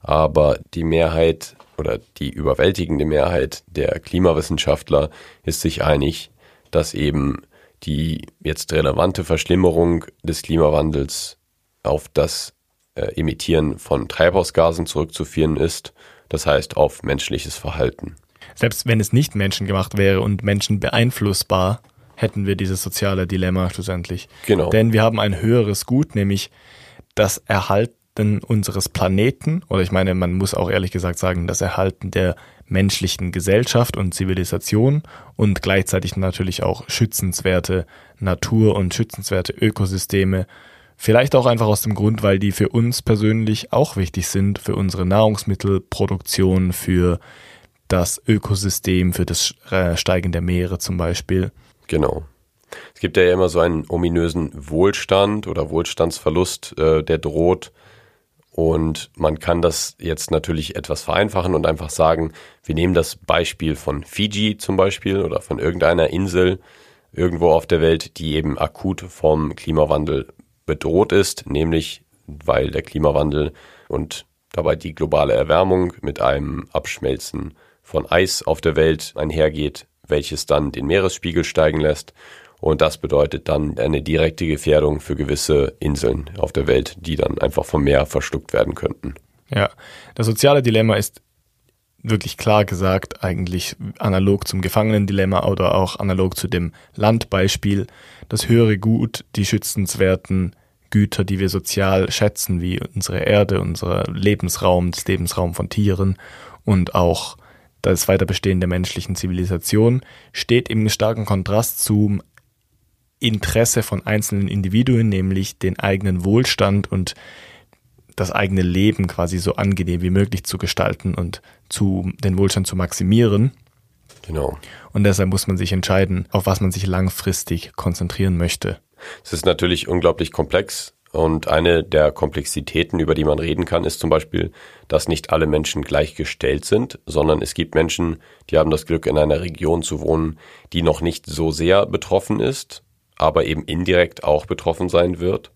Aber die Mehrheit oder die überwältigende Mehrheit der Klimawissenschaftler ist sich einig, dass eben die jetzt relevante Verschlimmerung des Klimawandels auf das äh, Emittieren von Treibhausgasen zurückzuführen ist, das heißt auf menschliches Verhalten. Selbst wenn es nicht menschengemacht wäre und Menschen beeinflussbar, hätten wir dieses soziale Dilemma schlussendlich. Genau. Denn wir haben ein höheres Gut, nämlich das Erhalten unseres Planeten, oder ich meine, man muss auch ehrlich gesagt sagen, das Erhalten der menschlichen Gesellschaft und Zivilisation und gleichzeitig natürlich auch schützenswerte Natur und schützenswerte Ökosysteme. Vielleicht auch einfach aus dem Grund, weil die für uns persönlich auch wichtig sind, für unsere Nahrungsmittelproduktion, für das Ökosystem, für das äh, Steigen der Meere zum Beispiel. Genau. Es gibt ja immer so einen ominösen Wohlstand oder Wohlstandsverlust, äh, der droht und man kann das jetzt natürlich etwas vereinfachen und einfach sagen, wir nehmen das Beispiel von Fiji zum Beispiel oder von irgendeiner Insel irgendwo auf der Welt, die eben akut vom Klimawandel bedroht ist, nämlich weil der Klimawandel und dabei die globale Erwärmung mit einem Abschmelzen von Eis auf der Welt einhergeht, welches dann den Meeresspiegel steigen lässt und das bedeutet dann eine direkte Gefährdung für gewisse Inseln auf der Welt, die dann einfach vom Meer verschluckt werden könnten. Ja, das soziale Dilemma ist wirklich klar gesagt eigentlich analog zum Gefangenendilemma oder auch analog zu dem Landbeispiel. Das höhere Gut, die schützenswerten Güter, die wir sozial schätzen, wie unsere Erde, unser Lebensraum, das Lebensraum von Tieren und auch das Weiterbestehen der menschlichen Zivilisation, steht im starken Kontrast zum Interesse von einzelnen Individuen, nämlich den eigenen Wohlstand und das eigene Leben quasi so angenehm wie möglich zu gestalten und zu, den Wohlstand zu maximieren. Genau. Und deshalb muss man sich entscheiden, auf was man sich langfristig konzentrieren möchte. Es ist natürlich unglaublich komplex und eine der Komplexitäten, über die man reden kann, ist zum Beispiel, dass nicht alle Menschen gleichgestellt sind, sondern es gibt Menschen, die haben das Glück, in einer Region zu wohnen, die noch nicht so sehr betroffen ist aber eben indirekt auch betroffen sein wird.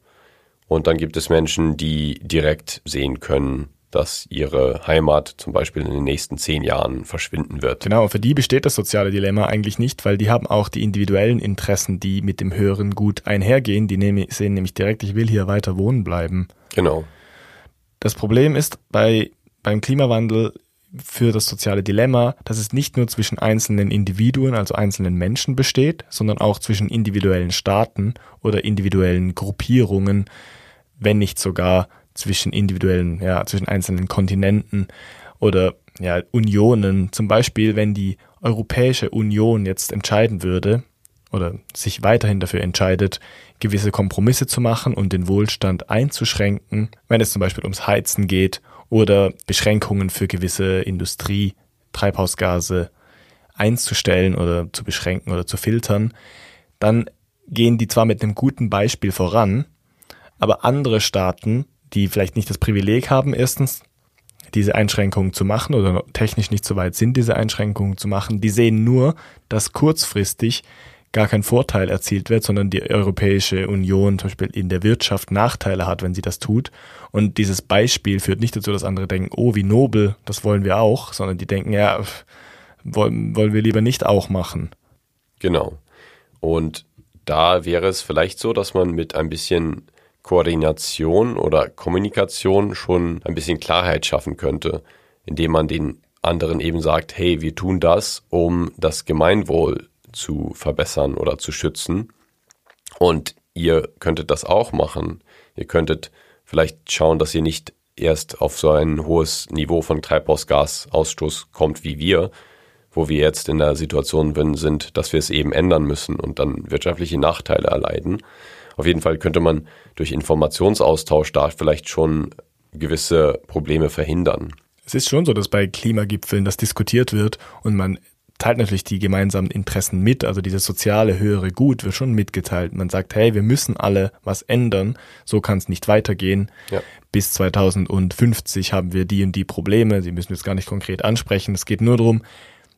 Und dann gibt es Menschen, die direkt sehen können, dass ihre Heimat zum Beispiel in den nächsten zehn Jahren verschwinden wird. Genau, für die besteht das soziale Dilemma eigentlich nicht, weil die haben auch die individuellen Interessen, die mit dem höheren Gut einhergehen. Die sehen nämlich direkt, ich will hier weiter wohnen bleiben. Genau. Das Problem ist bei, beim Klimawandel für das soziale Dilemma, dass es nicht nur zwischen einzelnen Individuen, also einzelnen Menschen besteht, sondern auch zwischen individuellen Staaten oder individuellen Gruppierungen, wenn nicht sogar zwischen individuellen, ja, zwischen einzelnen Kontinenten oder ja, Unionen. Zum Beispiel, wenn die Europäische Union jetzt entscheiden würde oder sich weiterhin dafür entscheidet, gewisse Kompromisse zu machen und den Wohlstand einzuschränken, wenn es zum Beispiel ums Heizen geht oder Beschränkungen für gewisse Industrie, Treibhausgase einzustellen oder zu beschränken oder zu filtern, dann gehen die zwar mit einem guten Beispiel voran, aber andere Staaten, die vielleicht nicht das Privileg haben, erstens diese Einschränkungen zu machen oder technisch nicht so weit sind, diese Einschränkungen zu machen, die sehen nur, dass kurzfristig gar kein Vorteil erzielt wird, sondern die Europäische Union zum Beispiel in der Wirtschaft Nachteile hat, wenn sie das tut. Und dieses Beispiel führt nicht dazu, dass andere denken, oh, wie nobel, das wollen wir auch, sondern die denken, ja, wollen, wollen wir lieber nicht auch machen. Genau. Und da wäre es vielleicht so, dass man mit ein bisschen Koordination oder Kommunikation schon ein bisschen Klarheit schaffen könnte, indem man den anderen eben sagt, hey, wir tun das, um das Gemeinwohl zu verbessern oder zu schützen. Und ihr könntet das auch machen. Ihr könntet vielleicht schauen, dass ihr nicht erst auf so ein hohes Niveau von Treibhausgasausstoß kommt wie wir, wo wir jetzt in der Situation sind, dass wir es eben ändern müssen und dann wirtschaftliche Nachteile erleiden. Auf jeden Fall könnte man durch Informationsaustausch da vielleicht schon gewisse Probleme verhindern. Es ist schon so, dass bei Klimagipfeln das diskutiert wird und man teilt natürlich die gemeinsamen Interessen mit, also dieses soziale höhere Gut wird schon mitgeteilt. Man sagt, hey, wir müssen alle was ändern, so kann es nicht weitergehen. Ja. Bis 2050 haben wir die und die Probleme, sie müssen jetzt gar nicht konkret ansprechen. Es geht nur darum,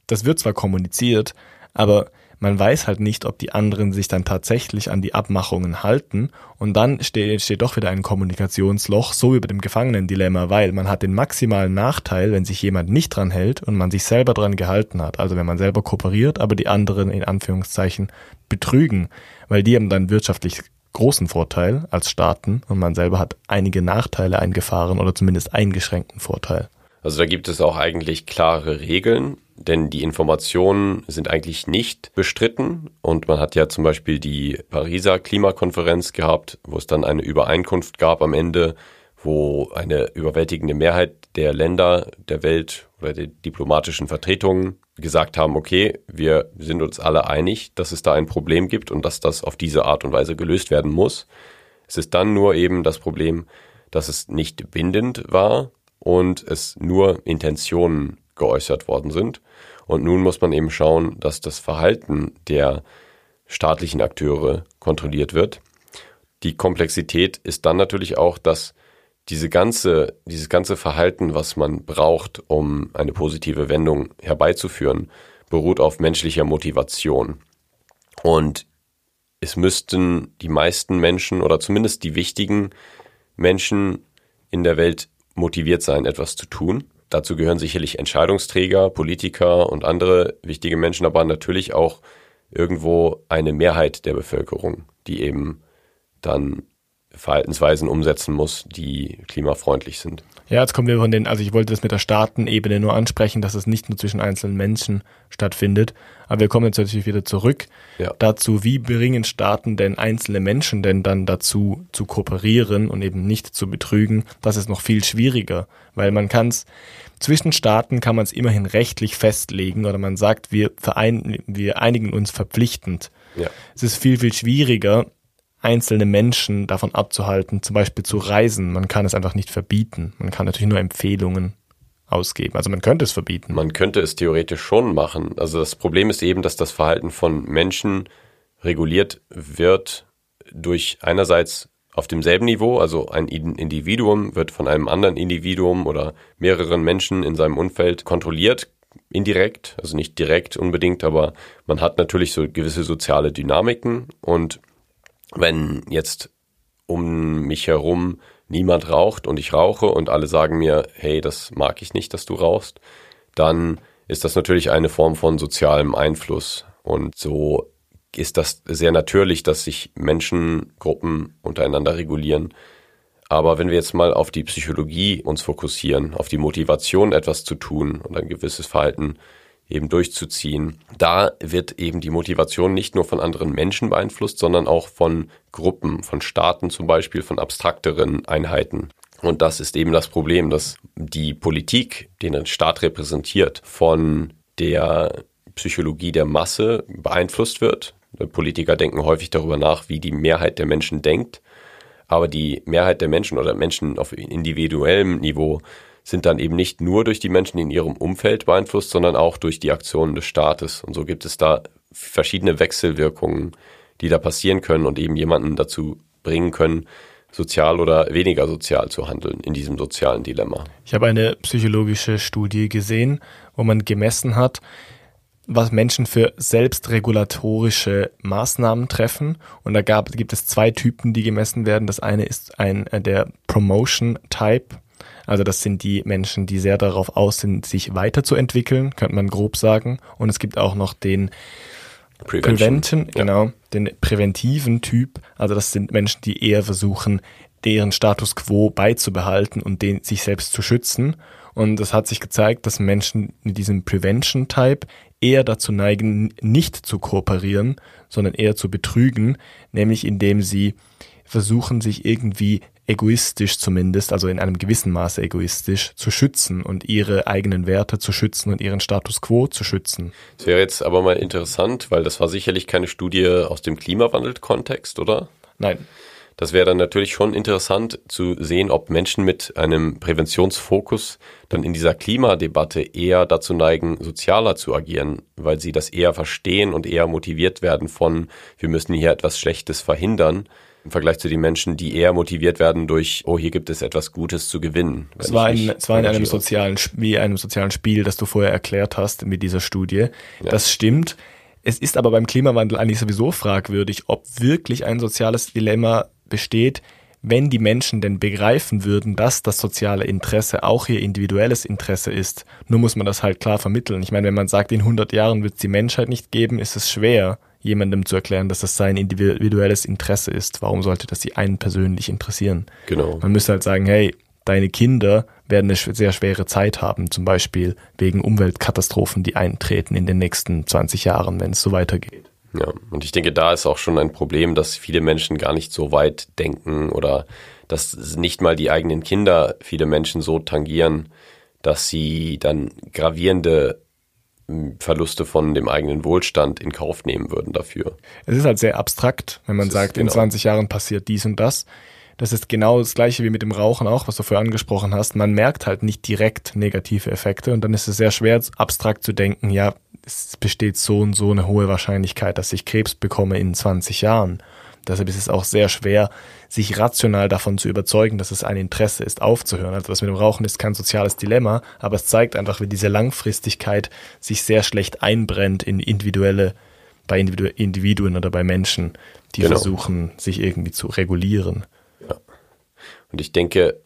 das wird zwar kommuniziert, aber man weiß halt nicht, ob die anderen sich dann tatsächlich an die Abmachungen halten und dann steht, steht doch wieder ein Kommunikationsloch, so wie bei dem Gefangenendilemma, weil man hat den maximalen Nachteil, wenn sich jemand nicht dran hält und man sich selber dran gehalten hat. Also wenn man selber kooperiert, aber die anderen in Anführungszeichen betrügen, weil die haben dann wirtschaftlich großen Vorteil als Staaten und man selber hat einige Nachteile eingefahren oder zumindest eingeschränkten Vorteil. Also da gibt es auch eigentlich klare Regeln, denn die Informationen sind eigentlich nicht bestritten und man hat ja zum Beispiel die Pariser Klimakonferenz gehabt, wo es dann eine Übereinkunft gab am Ende, wo eine überwältigende Mehrheit der Länder der Welt oder der diplomatischen Vertretungen gesagt haben, okay, wir sind uns alle einig, dass es da ein Problem gibt und dass das auf diese Art und Weise gelöst werden muss. Es ist dann nur eben das Problem, dass es nicht bindend war und es nur Intentionen geäußert worden sind. Und nun muss man eben schauen, dass das Verhalten der staatlichen Akteure kontrolliert wird. Die Komplexität ist dann natürlich auch, dass diese ganze, dieses ganze Verhalten, was man braucht, um eine positive Wendung herbeizuführen, beruht auf menschlicher Motivation. Und es müssten die meisten Menschen oder zumindest die wichtigen Menschen in der Welt motiviert sein, etwas zu tun. Dazu gehören sicherlich Entscheidungsträger, Politiker und andere wichtige Menschen, aber natürlich auch irgendwo eine Mehrheit der Bevölkerung, die eben dann Verhaltensweisen umsetzen muss, die klimafreundlich sind. Ja, jetzt kommen wir von den, also ich wollte das mit der Staatenebene nur ansprechen, dass es nicht nur zwischen einzelnen Menschen stattfindet. Aber wir kommen jetzt natürlich wieder zurück ja. dazu, wie bringen Staaten denn einzelne Menschen denn dann dazu zu kooperieren und eben nicht zu betrügen? Das ist noch viel schwieriger, weil man kann es, zwischen Staaten kann man es immerhin rechtlich festlegen oder man sagt, wir verein, wir einigen uns verpflichtend. Ja. Es ist viel, viel schwieriger, einzelne Menschen davon abzuhalten, zum Beispiel zu reisen. Man kann es einfach nicht verbieten. Man kann natürlich nur Empfehlungen ausgeben. Also man könnte es verbieten. Man könnte es theoretisch schon machen. Also das Problem ist eben, dass das Verhalten von Menschen reguliert wird durch einerseits auf demselben Niveau, also ein Individuum wird von einem anderen Individuum oder mehreren Menschen in seinem Umfeld kontrolliert, indirekt, also nicht direkt unbedingt, aber man hat natürlich so gewisse soziale Dynamiken und wenn jetzt um mich herum niemand raucht und ich rauche und alle sagen mir, hey, das mag ich nicht, dass du rauchst, dann ist das natürlich eine Form von sozialem Einfluss. Und so ist das sehr natürlich, dass sich Menschengruppen untereinander regulieren. Aber wenn wir jetzt mal auf die Psychologie uns fokussieren, auf die Motivation, etwas zu tun und ein gewisses Verhalten eben durchzuziehen. Da wird eben die Motivation nicht nur von anderen Menschen beeinflusst, sondern auch von Gruppen, von Staaten zum Beispiel, von abstrakteren Einheiten. Und das ist eben das Problem, dass die Politik, den ein Staat repräsentiert, von der Psychologie der Masse beeinflusst wird. Politiker denken häufig darüber nach, wie die Mehrheit der Menschen denkt. Aber die Mehrheit der Menschen oder Menschen auf individuellem Niveau sind dann eben nicht nur durch die Menschen in ihrem Umfeld beeinflusst, sondern auch durch die Aktionen des Staates. Und so gibt es da verschiedene Wechselwirkungen, die da passieren können und eben jemanden dazu bringen können, sozial oder weniger sozial zu handeln in diesem sozialen Dilemma. Ich habe eine psychologische Studie gesehen, wo man gemessen hat, was Menschen für selbstregulatorische Maßnahmen treffen. Und da gab, gibt es zwei Typen, die gemessen werden. Das eine ist ein der Promotion Type. Also das sind die Menschen, die sehr darauf aus sind, sich weiterzuentwickeln, könnte man grob sagen. Und es gibt auch noch den Prevention. Prevention, Ja. genau, den präventiven Typ. Also das sind Menschen, die eher versuchen, deren Status quo beizubehalten und den sich selbst zu schützen. Und es hat sich gezeigt, dass Menschen mit diesem Prevention-Type eher dazu neigen, nicht zu kooperieren, sondern eher zu betrügen, nämlich indem sie versuchen, sich irgendwie egoistisch zumindest, also in einem gewissen Maße egoistisch, zu schützen und ihre eigenen Werte zu schützen und ihren Status quo zu schützen. Das wäre jetzt aber mal interessant, weil das war sicherlich keine Studie aus dem Klimawandel-Kontext, oder? Nein, Das wäre dann natürlich schon interessant zu sehen, ob Menschen mit einem Präventionsfokus dann in dieser Klimadebatte eher dazu neigen, sozialer zu agieren, weil sie das eher verstehen und eher motiviert werden von, wir müssen hier etwas Schlechtes verhindern, im Vergleich zu den Menschen, die eher motiviert werden durch, oh, hier gibt es etwas Gutes zu gewinnen. Es war, in, es war in einem sozialen, wie einem sozialen Spiel, das du vorher erklärt hast mit dieser Studie. Das stimmt. Es ist aber beim Klimawandel eigentlich sowieso fragwürdig, ob wirklich ein soziales Dilemma besteht, wenn die Menschen denn begreifen würden, dass das soziale Interesse auch ihr individuelles Interesse ist. Nur muss man das halt klar vermitteln. Ich meine, wenn man sagt, in 100 Jahren wird es die Menschheit nicht geben, ist es schwer, jemandem zu erklären, dass das sein individuelles Interesse ist. Warum sollte das die einen persönlich interessieren? Genau. Man müsste halt sagen, hey, deine Kinder werden eine sehr schwere Zeit haben, zum Beispiel wegen Umweltkatastrophen, die eintreten in den nächsten 20 Jahren, wenn es so weitergeht. Ja, und ich denke, da ist auch schon ein Problem, dass viele Menschen gar nicht so weit denken oder dass nicht mal die eigenen Kinder viele Menschen so tangieren, dass sie dann gravierende Verluste von dem eigenen Wohlstand in Kauf nehmen würden dafür. Es ist halt sehr abstrakt, wenn man Das sagt, in genau. 20 Jahren passiert dies und das. Das ist genau das gleiche wie mit dem Rauchen auch, was du vorher angesprochen hast. Man merkt halt nicht direkt negative Effekte und dann ist es sehr schwer, abstrakt zu denken, ja, es besteht so und so eine hohe Wahrscheinlichkeit, dass ich Krebs bekomme in 20 Jahren. Deshalb ist es auch sehr schwer, sich rational davon zu überzeugen, dass es ein Interesse ist, aufzuhören. Also das mit dem Rauchen ist kein soziales Dilemma, aber es zeigt einfach, wie diese Langfristigkeit sich sehr schlecht einbrennt in individuelle, bei Individu Individuen oder bei Menschen, die Genau. versuchen, sich irgendwie zu regulieren. Und ich denke,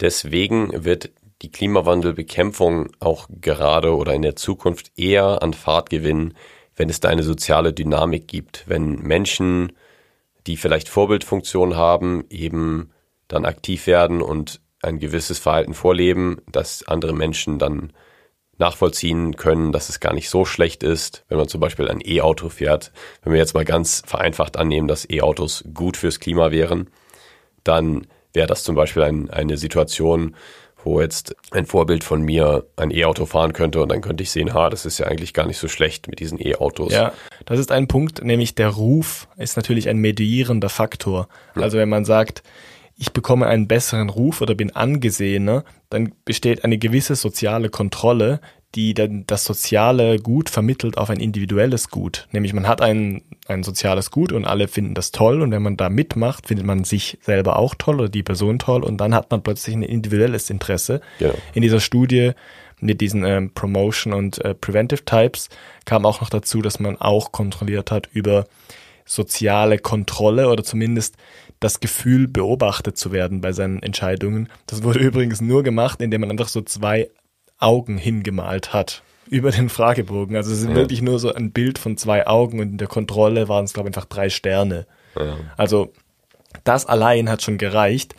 deswegen wird die Klimawandelbekämpfung auch gerade oder in der Zukunft eher an Fahrt gewinnen, wenn es da eine soziale Dynamik gibt, wenn Menschen, die vielleicht Vorbildfunktion haben, eben dann aktiv werden und ein gewisses Verhalten vorleben, das andere Menschen dann nachvollziehen können, dass es gar nicht so schlecht ist, wenn man zum Beispiel ein E-Auto fährt. Wenn wir jetzt mal ganz vereinfacht annehmen, dass E-Autos gut fürs Klima wären, dann wäre das zum Beispiel ein, eine Situation, wo jetzt ein Vorbild von mir ein E-Auto fahren könnte und dann könnte ich sehen, ha, das ist ja eigentlich gar nicht so schlecht mit diesen E-Autos. Ja, das ist ein Punkt, nämlich der Ruf ist natürlich ein mediierender Faktor. Also wenn man sagt, ich bekomme einen besseren Ruf oder bin angesehener, dann besteht eine gewisse soziale Kontrolle, die dann das soziale Gut vermittelt auf ein individuelles Gut. Nämlich man hat ein, ein soziales Gut und alle finden das toll und wenn man da mitmacht, findet man sich selber auch toll oder die Person toll und dann hat man plötzlich ein individuelles Interesse. Genau. In dieser Studie mit diesen ähm, Promotion und äh, Preventive Types kam auch noch dazu, dass man auch kontrolliert hat über soziale Kontrolle oder zumindest das Gefühl, beobachtet zu werden bei seinen Entscheidungen. Das wurde (laughs) übrigens nur gemacht, indem man einfach so zwei Augen hingemalt hat über den Fragebogen. Also es ist Ja. wirklich nur so ein Bild von zwei Augen und in der Kontrolle waren es, glaube ich, einfach drei Sterne. Ja. Also das allein hat schon gereicht,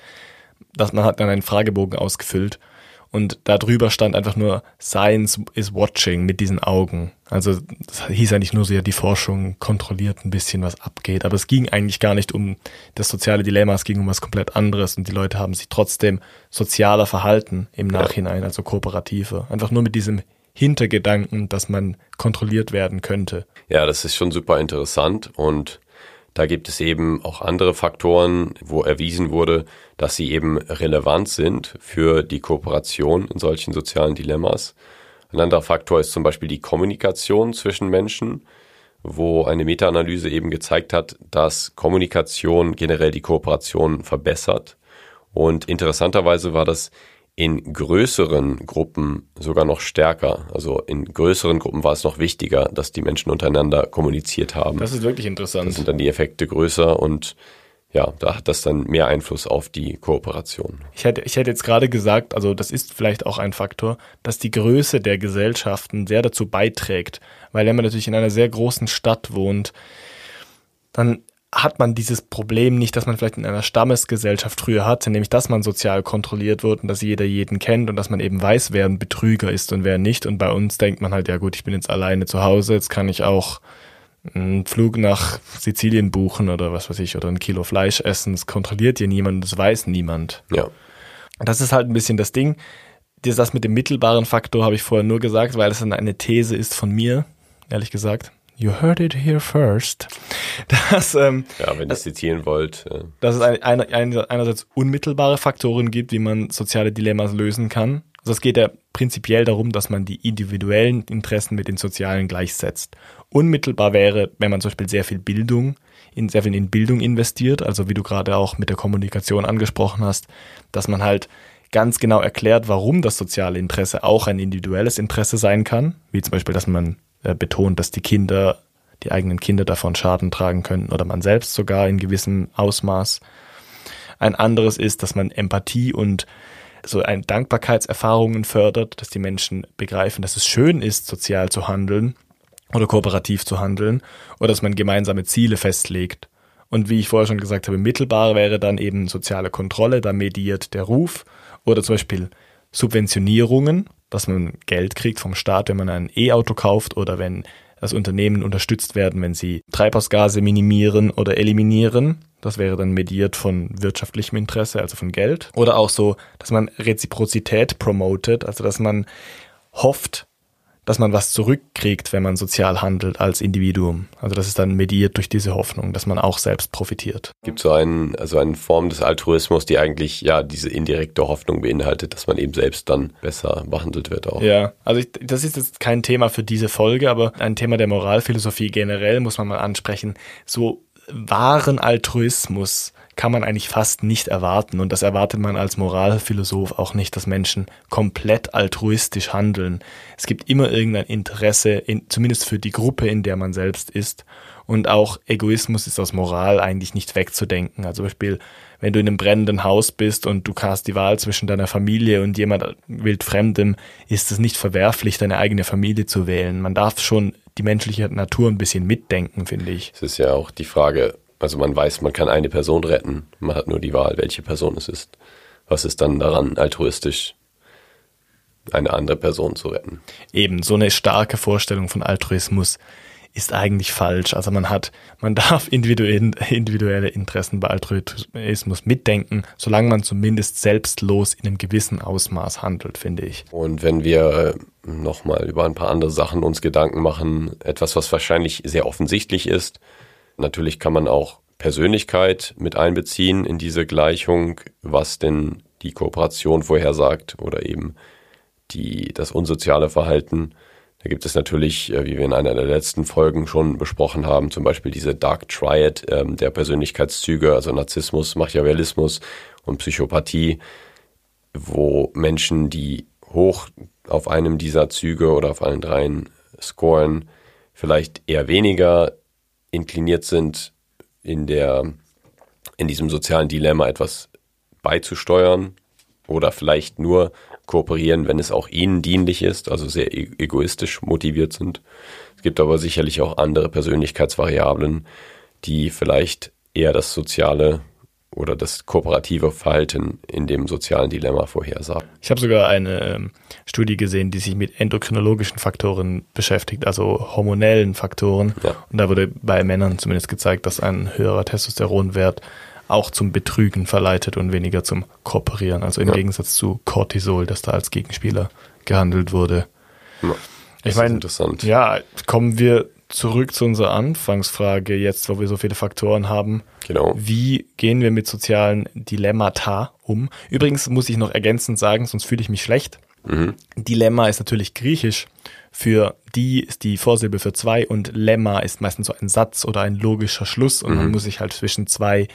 dass man hat dann einen Fragebogen ausgefüllt und da drüber stand einfach nur Science is watching mit diesen Augen. Also das hieß eigentlich nur so, ja, die Forschung kontrolliert ein bisschen, was abgeht. Aber es ging eigentlich gar nicht um das soziale Dilemma, es ging um was komplett anderes und die Leute haben sich trotzdem sozialer verhalten im Nachhinein, also kooperativer. Einfach nur mit diesem Hintergedanken, dass man kontrolliert werden könnte. Ja, das ist schon super interessant und da gibt es eben auch andere Faktoren, wo erwiesen wurde, dass sie eben relevant sind für die Kooperation in solchen sozialen Dilemmas. Ein anderer Faktor ist zum Beispiel die Kommunikation zwischen Menschen, wo eine Meta-Analyse eben gezeigt hat, dass Kommunikation generell die Kooperation verbessert. Und interessanterweise war das in größeren Gruppen sogar noch stärker. Also in größeren Gruppen war es noch wichtiger, dass die Menschen untereinander kommuniziert haben. Das ist wirklich interessant. Da sind dann die Effekte größer und ja, da hat das dann mehr Einfluss auf die Kooperation. Ich hätte, ich hätte jetzt gerade gesagt, also das ist vielleicht auch ein Faktor, dass die Größe der Gesellschaften sehr dazu beiträgt. Weil wenn man natürlich in einer sehr großen Stadt wohnt, dann hat man dieses Problem nicht, dass man vielleicht in einer Stammesgesellschaft früher hatte, nämlich dass man sozial kontrolliert wird und dass jeder jeden kennt und dass man eben weiß, wer ein Betrüger ist und wer nicht. Und bei uns denkt man halt, ja gut, ich bin jetzt alleine zu Hause, jetzt kann ich auch einen Flug nach Sizilien buchen oder was weiß ich, oder ein Kilo Fleisch essen. Das kontrolliert hier niemand, das weiß niemand. Ja. Das ist halt ein bisschen das Ding. Das mit dem mittelbaren Faktor habe ich vorher nur gesagt, weil es dann eine These ist von mir, ehrlich gesagt. You heard it here first. Dass, ähm, ja, wenn ihr zitieren wollt. Ja. Dass es ein, ein, ein, einerseits unmittelbare Faktoren gibt, wie man soziale Dilemmas lösen kann. Also es geht ja prinzipiell darum, dass man die individuellen Interessen mit den sozialen gleichsetzt. Unmittelbar wäre, wenn man zum Beispiel sehr viel Bildung, in sehr viel in Bildung investiert, also wie du gerade auch mit der Kommunikation angesprochen hast, dass man halt ganz genau erklärt, warum das soziale Interesse auch ein individuelles Interesse sein kann, wie zum Beispiel, dass man äh, betont, dass die Kinder, die eigenen Kinder davon Schaden tragen können oder man selbst sogar in gewissem Ausmaß. Ein anderes ist, dass man Empathie und so ein Dankbarkeitserfahrungen fördert, dass die Menschen begreifen, dass es schön ist, sozial zu handeln oder kooperativ zu handeln oder dass man gemeinsame Ziele festlegt. Und wie ich vorher schon gesagt habe, mittelbar wäre dann eben soziale Kontrolle, da mediert der Ruf oder zum Beispiel Subventionierungen, dass man Geld kriegt vom Staat, wenn man ein E-Auto kauft oder wenn das Unternehmen unterstützt werden, wenn sie Treibhausgase minimieren oder eliminieren. Das wäre dann mediert von wirtschaftlichem Interesse, also von Geld. Oder auch so, dass man Reziprozität promotet, also dass man hofft, dass man was zurückkriegt, wenn man sozial handelt als Individuum. Also das ist dann mediert durch diese Hoffnung, dass man auch selbst profitiert. Gibt so einen, also eine Form des Altruismus, die eigentlich ja diese indirekte Hoffnung beinhaltet, dass man eben selbst dann besser behandelt wird auch. Ja, also ich, das ist jetzt kein Thema für diese Folge, aber ein Thema der Moralphilosophie generell muss man mal ansprechen. So wahren Altruismus kann man eigentlich fast nicht erwarten. Und das erwartet man als Moralphilosoph auch nicht, dass Menschen komplett altruistisch handeln. Es gibt immer irgendein Interesse, in, zumindest für die Gruppe, in der man selbst ist. Und auch Egoismus ist aus Moral eigentlich nicht wegzudenken. Also zum Beispiel, wenn du in einem brennenden Haus bist und du hast die Wahl zwischen deiner Familie und jemand wildfremdem, ist es nicht verwerflich, deine eigene Familie zu wählen. Man darf schon die menschliche Natur ein bisschen mitdenken, finde ich. Es ist ja auch die Frage, also man weiß, man kann eine Person retten, man hat nur die Wahl, welche Person es ist. Was ist dann daran altruistisch, eine andere Person zu retten? Eben, so eine starke Vorstellung von Altruismus ist eigentlich falsch. Also man hat, man (laughs) darf individuelle Interessen bei Altruismus mitdenken, solange man zumindest selbstlos in einem gewissen Ausmaß handelt, finde ich. Und wenn wir äh, nochmal über ein paar andere Sachen uns Gedanken machen, etwas, was wahrscheinlich sehr offensichtlich ist, Natürlich kann man auch Persönlichkeit mit einbeziehen in diese Gleichung, was denn die Kooperation vorhersagt oder eben die, das unsoziale Verhalten. Da gibt es natürlich, äh, wie wir in einer der letzten Folgen schon besprochen haben, zum Beispiel diese Dark Triad ähm, der Persönlichkeitszüge, also Narzissmus, Machiavellismus und Psychopathie, wo Menschen, die hoch auf einem dieser Züge oder auf allen dreien scoren, vielleicht eher weniger inkliniert sind, in der, in diesem sozialen Dilemma etwas beizusteuern oder vielleicht nur kooperieren, wenn es auch ihnen dienlich ist, also sehr e-, egoistisch motiviert sind. Es gibt aber sicherlich auch andere Persönlichkeitsvariablen, die vielleicht eher das soziale oder das kooperative Verhalten in dem sozialen Dilemma vorhersagen. Ich habe sogar eine ähm, Studie gesehen, die sich mit endokrinologischen Faktoren beschäftigt, also hormonellen Faktoren. Ja. Und da wurde bei Männern zumindest gezeigt, dass ein höherer Testosteronwert auch zum Betrügen verleitet und weniger zum Kooperieren. Also im ja. Gegensatz zu Cortisol, das da als Gegenspieler gehandelt wurde. Ja, ich meine, ja, kommen wir zurück zu unserer Anfangsfrage, jetzt wo wir so viele Faktoren haben. Genau. Wie gehen wir mit sozialen Dilemmata um? Übrigens muss ich noch ergänzend sagen, sonst fühle ich mich schlecht. Mhm. Dilemma ist natürlich griechisch. Für die ist die Vorsilbe für zwei und Lemma ist meistens so ein Satz oder ein logischer Schluss und mhm. man muss sich halt zwischen zwei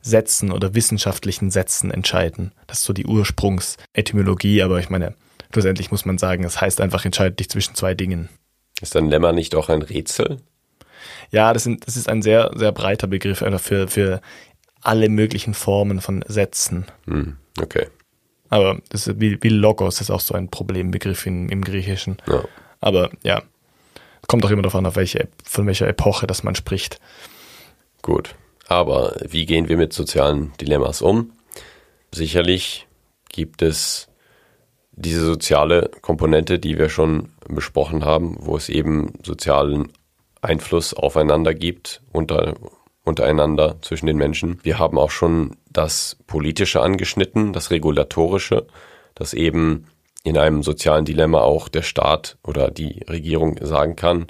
Sätzen oder wissenschaftlichen Sätzen entscheiden. Das ist so die Ursprungsetymologie, aber ich meine, schlussendlich muss man sagen, es heißt einfach, entscheide dich zwischen zwei Dingen. Ist ein Lemma nicht auch ein Rätsel? Ja, das, sind, das ist ein sehr, sehr breiter Begriff einfach für, für alle möglichen Formen von Sätzen. Hm, okay. Aber das ist wie, wie Logos ist auch so ein Problembegriff in, im Griechischen. Ja. Aber ja, kommt auch immer darauf an, auf welche, von welcher Epoche das man spricht. Gut. Aber wie gehen wir mit sozialen Dilemmas um? Sicherlich gibt es diese soziale Komponente, die wir schon besprochen haben, wo es eben sozialen Einfluss aufeinander gibt, unter, untereinander zwischen den Menschen. Wir haben auch schon das Politische angeschnitten, das Regulatorische, dass eben in einem sozialen Dilemma auch der Staat oder die Regierung sagen kann,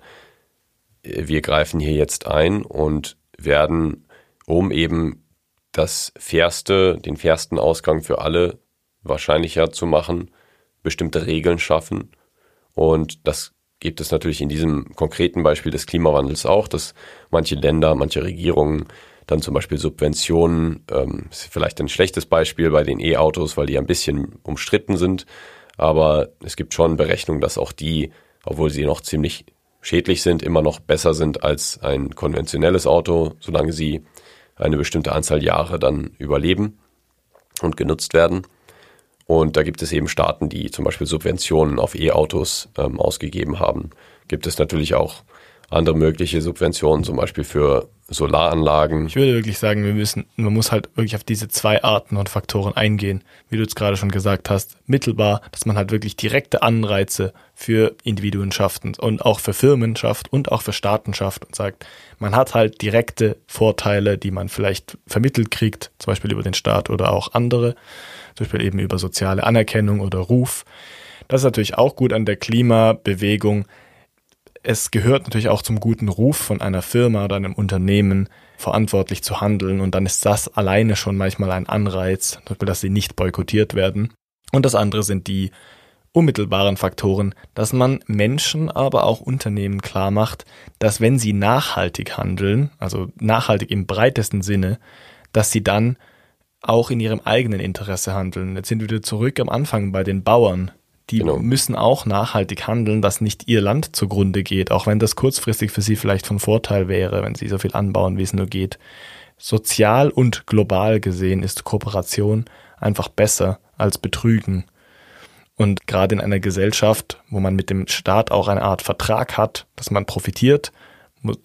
wir greifen hier jetzt ein und werden, um eben das fairste, den fairsten Ausgang für alle wahrscheinlicher zu machen, bestimmte Regeln schaffen. Und das gibt es natürlich in diesem konkreten Beispiel des Klimawandels auch, dass manche Länder, manche Regierungen dann zum Beispiel Subventionen, ähm, ist vielleicht ein schlechtes Beispiel bei den E-Autos, weil die ein bisschen umstritten sind, aber es gibt schon Berechnungen, dass auch die, obwohl sie noch ziemlich schädlich sind, immer noch besser sind als ein konventionelles Auto, solange sie eine bestimmte Anzahl Jahre dann überleben und genutzt werden. Und da gibt es eben Staaten, die zum Beispiel Subventionen auf E-Autos ähm, ausgegeben haben. Gibt es natürlich auch andere mögliche Subventionen, zum Beispiel für Solaranlagen. Ich würde wirklich sagen, wir müssen, man muss halt wirklich auf diese zwei Arten und Faktoren eingehen, wie du jetzt gerade schon gesagt hast, mittelbar, dass man halt wirklich direkte Anreize für Individuen schafft und auch für Firmen schafft und auch für Staaten schafft und sagt, man hat halt direkte Vorteile, die man vielleicht vermittelt kriegt, zum Beispiel über den Staat oder auch andere zum Beispiel eben über soziale Anerkennung oder Ruf. Das ist natürlich auch gut an der Klimabewegung. Es gehört natürlich auch zum guten Ruf von einer Firma oder einem Unternehmen, verantwortlich zu handeln. Und dann ist das alleine schon manchmal ein Anreiz, dass sie nicht boykottiert werden. Und das andere sind die unmittelbaren Faktoren, dass man Menschen, aber auch Unternehmen klar macht, dass wenn sie nachhaltig handeln, also nachhaltig im breitesten Sinne, dass sie dann auch in ihrem eigenen Interesse handeln. Jetzt sind wir wieder zurück am Anfang bei den Bauern. Die genau. müssen auch nachhaltig handeln, dass nicht ihr Land zugrunde geht, auch wenn das kurzfristig für sie vielleicht von Vorteil wäre, wenn sie so viel anbauen, wie es nur geht. Sozial und global gesehen ist Kooperation einfach besser als Betrügen. Und gerade in einer Gesellschaft, wo man mit dem Staat auch eine Art Vertrag hat, dass man profitiert,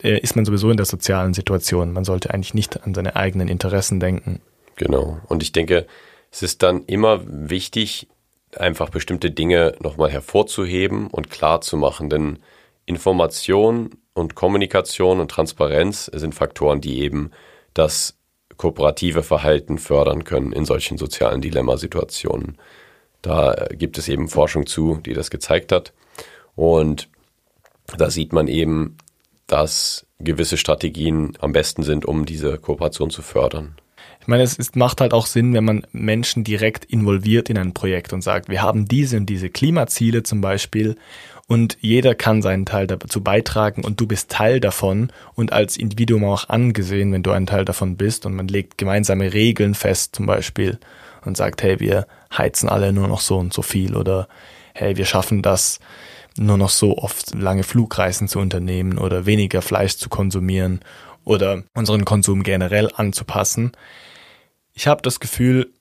äh, ist man sowieso in der sozialen Situation. Man sollte eigentlich nicht an seine eigenen Interessen denken. Genau. Und ich denke, es ist dann immer wichtig, einfach bestimmte Dinge nochmal hervorzuheben und klar zu machen, denn Information und Kommunikation und Transparenz sind Faktoren, die eben das kooperative Verhalten fördern können in solchen sozialen Dilemmasituationen. Da gibt es eben Forschung zu, die das gezeigt hat. Und da sieht man eben, dass gewisse Strategien am besten sind, um diese Kooperation zu fördern. Ich meine, es ist, macht halt auch Sinn, wenn man Menschen direkt involviert in ein Projekt und sagt, wir haben diese und diese Klimaziele zum Beispiel und jeder kann seinen Teil dazu beitragen und du bist Teil davon und als Individuum auch angesehen, wenn du ein Teil davon bist und man legt gemeinsame Regeln fest zum Beispiel und sagt, hey, wir heizen alle nur noch so und so viel oder hey, wir schaffen das nur noch so oft lange Flugreisen zu unternehmen oder weniger Fleisch zu konsumieren oder unseren Konsum generell anzupassen. Ich habe das Gefühl,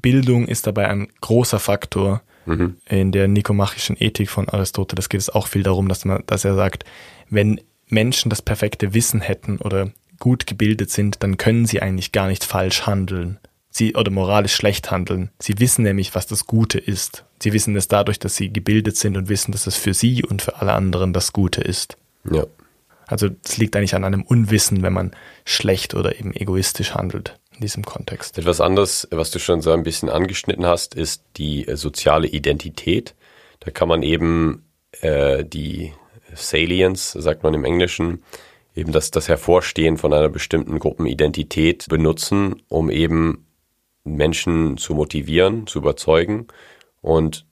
Bildung ist dabei ein großer Faktor. Mhm. In der nikomachischen Ethik von Aristoteles geht es auch viel darum, dass, man, dass er sagt, wenn Menschen das perfekte Wissen hätten oder gut gebildet sind, dann können sie eigentlich gar nicht falsch handeln. Sie oder moralisch schlecht handeln. Sie wissen nämlich, was das Gute ist. Sie wissen es dadurch, dass sie gebildet sind und wissen, dass es für sie und für alle anderen das Gute ist. Ja. Also es liegt eigentlich an einem Unwissen, wenn man schlecht oder eben egoistisch handelt in diesem Kontext. Etwas anderes, was du schon so ein bisschen angeschnitten hast, ist die äh, soziale Identität. Da kann man eben äh, die Salience, sagt man im Englischen, eben das, das Hervorstehen von einer bestimmten Gruppenidentität benutzen, um eben Menschen zu motivieren, zu überzeugen und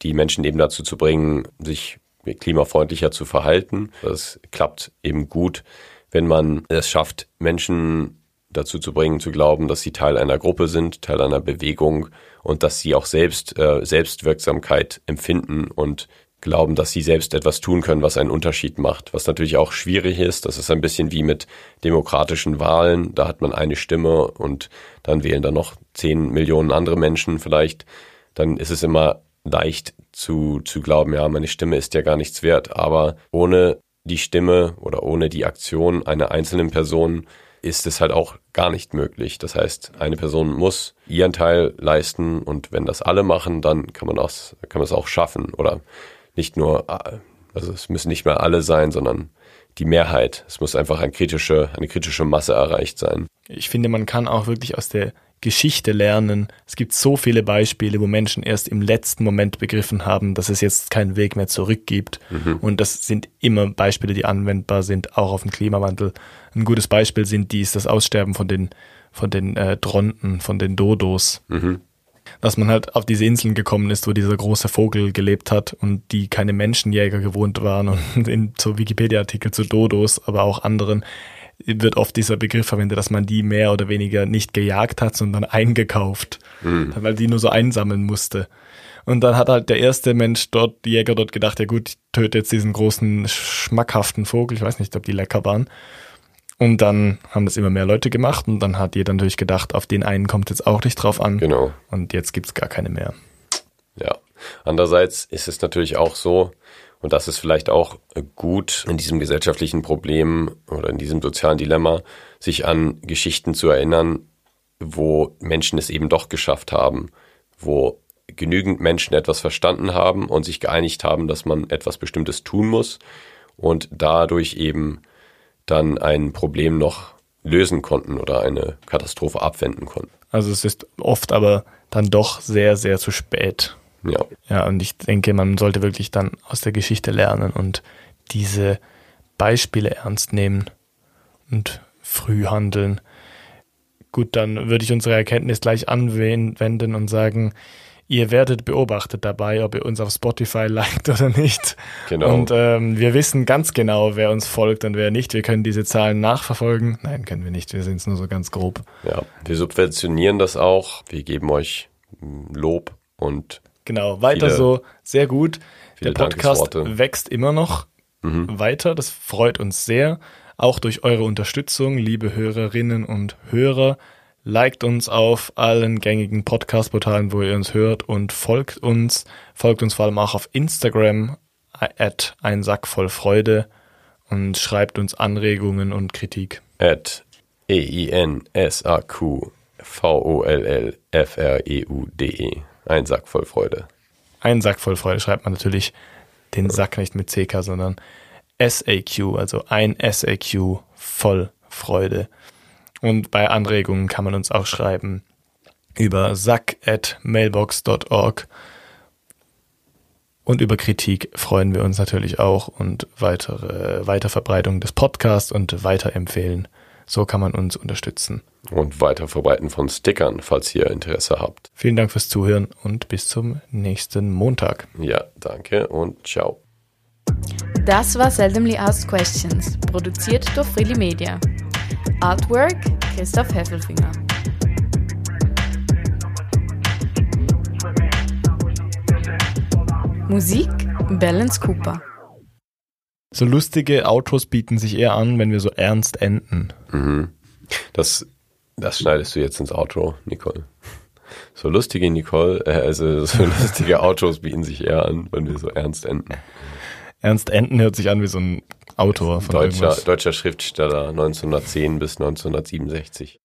die Menschen eben dazu zu bringen, sich klimafreundlicher zu verhalten. Das klappt eben gut, wenn man es schafft, Menschen dazu zu bringen, zu glauben, dass sie Teil einer Gruppe sind, Teil einer Bewegung und dass sie auch selbst äh, Selbstwirksamkeit empfinden und glauben, dass sie selbst etwas tun können, was einen Unterschied macht. Was natürlich auch schwierig ist, das ist ein bisschen wie mit demokratischen Wahlen. Da hat man eine Stimme und dann wählen da noch zehn Millionen andere Menschen vielleicht. Dann ist es immer leicht zu, zu glauben, ja, meine Stimme ist ja gar nichts wert. Aber ohne die Stimme oder ohne die Aktion einer einzelnen Person ist es halt auch gar nicht möglich. Das heißt, eine Person muss ihren Teil leisten und wenn das alle machen, dann kann man das, kann man es auch schaffen. Oder nicht nur, also es müssen nicht mehr alle sein, sondern die Mehrheit. Es muss einfach eine kritische, eine kritische Masse erreicht sein. Ich finde, man kann auch wirklich aus der Geschichte lernen. Es gibt so viele Beispiele, wo Menschen erst im letzten Moment begriffen haben, dass es jetzt keinen Weg mehr zurück gibt. Mhm. Und das sind immer Beispiele, die anwendbar sind, auch auf den Klimawandel. Ein gutes Beispiel sind dies, das Aussterben von den, von den äh, Dronten, von den Dodos. Mhm. Dass man halt auf diese Inseln gekommen ist, wo dieser große Vogel gelebt hat und die keine Menschenjäger gewohnt waren und (laughs) in so Wikipedia-Artikel zu Dodos, aber auch anderen wird oft dieser Begriff verwendet, dass man die mehr oder weniger nicht gejagt hat, sondern eingekauft, mhm. weil die nur so einsammeln musste. Und dann hat halt der erste Mensch dort, die Jäger dort gedacht, ja gut, ich töte jetzt diesen großen, schmackhaften Vogel, ich weiß nicht, ob die lecker waren. Und dann haben das immer mehr Leute gemacht und dann hat jeder natürlich gedacht, auf den einen kommt jetzt auch nicht drauf an. Genau. Und jetzt gibt's gar keine mehr. Ja. Andererseits ist es natürlich auch so, und das ist vielleicht auch gut in diesem gesellschaftlichen Problem oder in diesem sozialen Dilemma, sich an Geschichten zu erinnern, wo Menschen es eben doch geschafft haben, wo genügend Menschen etwas verstanden haben und sich geeinigt haben, dass man etwas Bestimmtes tun muss und dadurch eben dann ein Problem noch lösen konnten oder eine Katastrophe abwenden konnten. Also es ist oft aber dann doch sehr, sehr zu spät. Ja. Ja, und ich denke, man sollte wirklich dann aus der Geschichte lernen und diese Beispiele ernst nehmen und früh handeln. Gut, dann würde ich unsere Erkenntnis gleich anwenden und sagen, ihr werdet beobachtet dabei, ob ihr uns auf Spotify liked oder nicht. Genau. Und ähm, wir wissen ganz genau, wer uns folgt und wer nicht. Wir können diese Zahlen nachverfolgen. Nein, können wir nicht. Wir sind es nur so ganz grob. Ja, wir subventionieren das auch. Wir geben euch hm, Lob und Genau, weiter viele, so, sehr gut. Der Podcast wächst immer noch mhm. weiter, das freut uns sehr. Auch durch eure Unterstützung, liebe Hörerinnen und Hörer. Liked uns auf allen gängigen Podcast-Portalen, wo ihr uns hört und folgt uns. Folgt uns vor allem auch auf Instagram at ein Sack voll Freude und schreibt uns Anregungen und Kritik. At E-I-N-S-A-Q V-O-L-L-F-R-E-U-D-E. Ein Sack voll Freude. Ein Sack voll Freude schreibt man natürlich den Sack nicht mit CK, sondern SAQ, also ein SAQ voll Freude. Und bei Anregungen kann man uns auch schreiben über sack@mailbox.org. Und über Kritik freuen wir uns natürlich auch und weitere Weiterverbreitung des Podcasts und Weiterempfehlen. So kann man uns unterstützen. Und Weiterverbreiten von Stickern, falls ihr Interesse habt. Vielen Dank fürs Zuhören und bis zum nächsten Montag. Ja, danke und ciao. Das war Seldomly Asked Questions, produziert durch Freely Media. Artwork Christoph Heffelfinger. Musik Balance Cooper. So lustige Autos bieten sich eher an, wenn wir so ernst enden. Mhm. Das, das schneidest du jetzt ins Outro, Nicole. So lustige Nicole, äh, also so lustige Autos bieten sich eher an, wenn wir so ernst enden. Ernst enden hört sich an wie so ein Autor von deutscher, deutscher Schriftsteller 1910 bis 1967.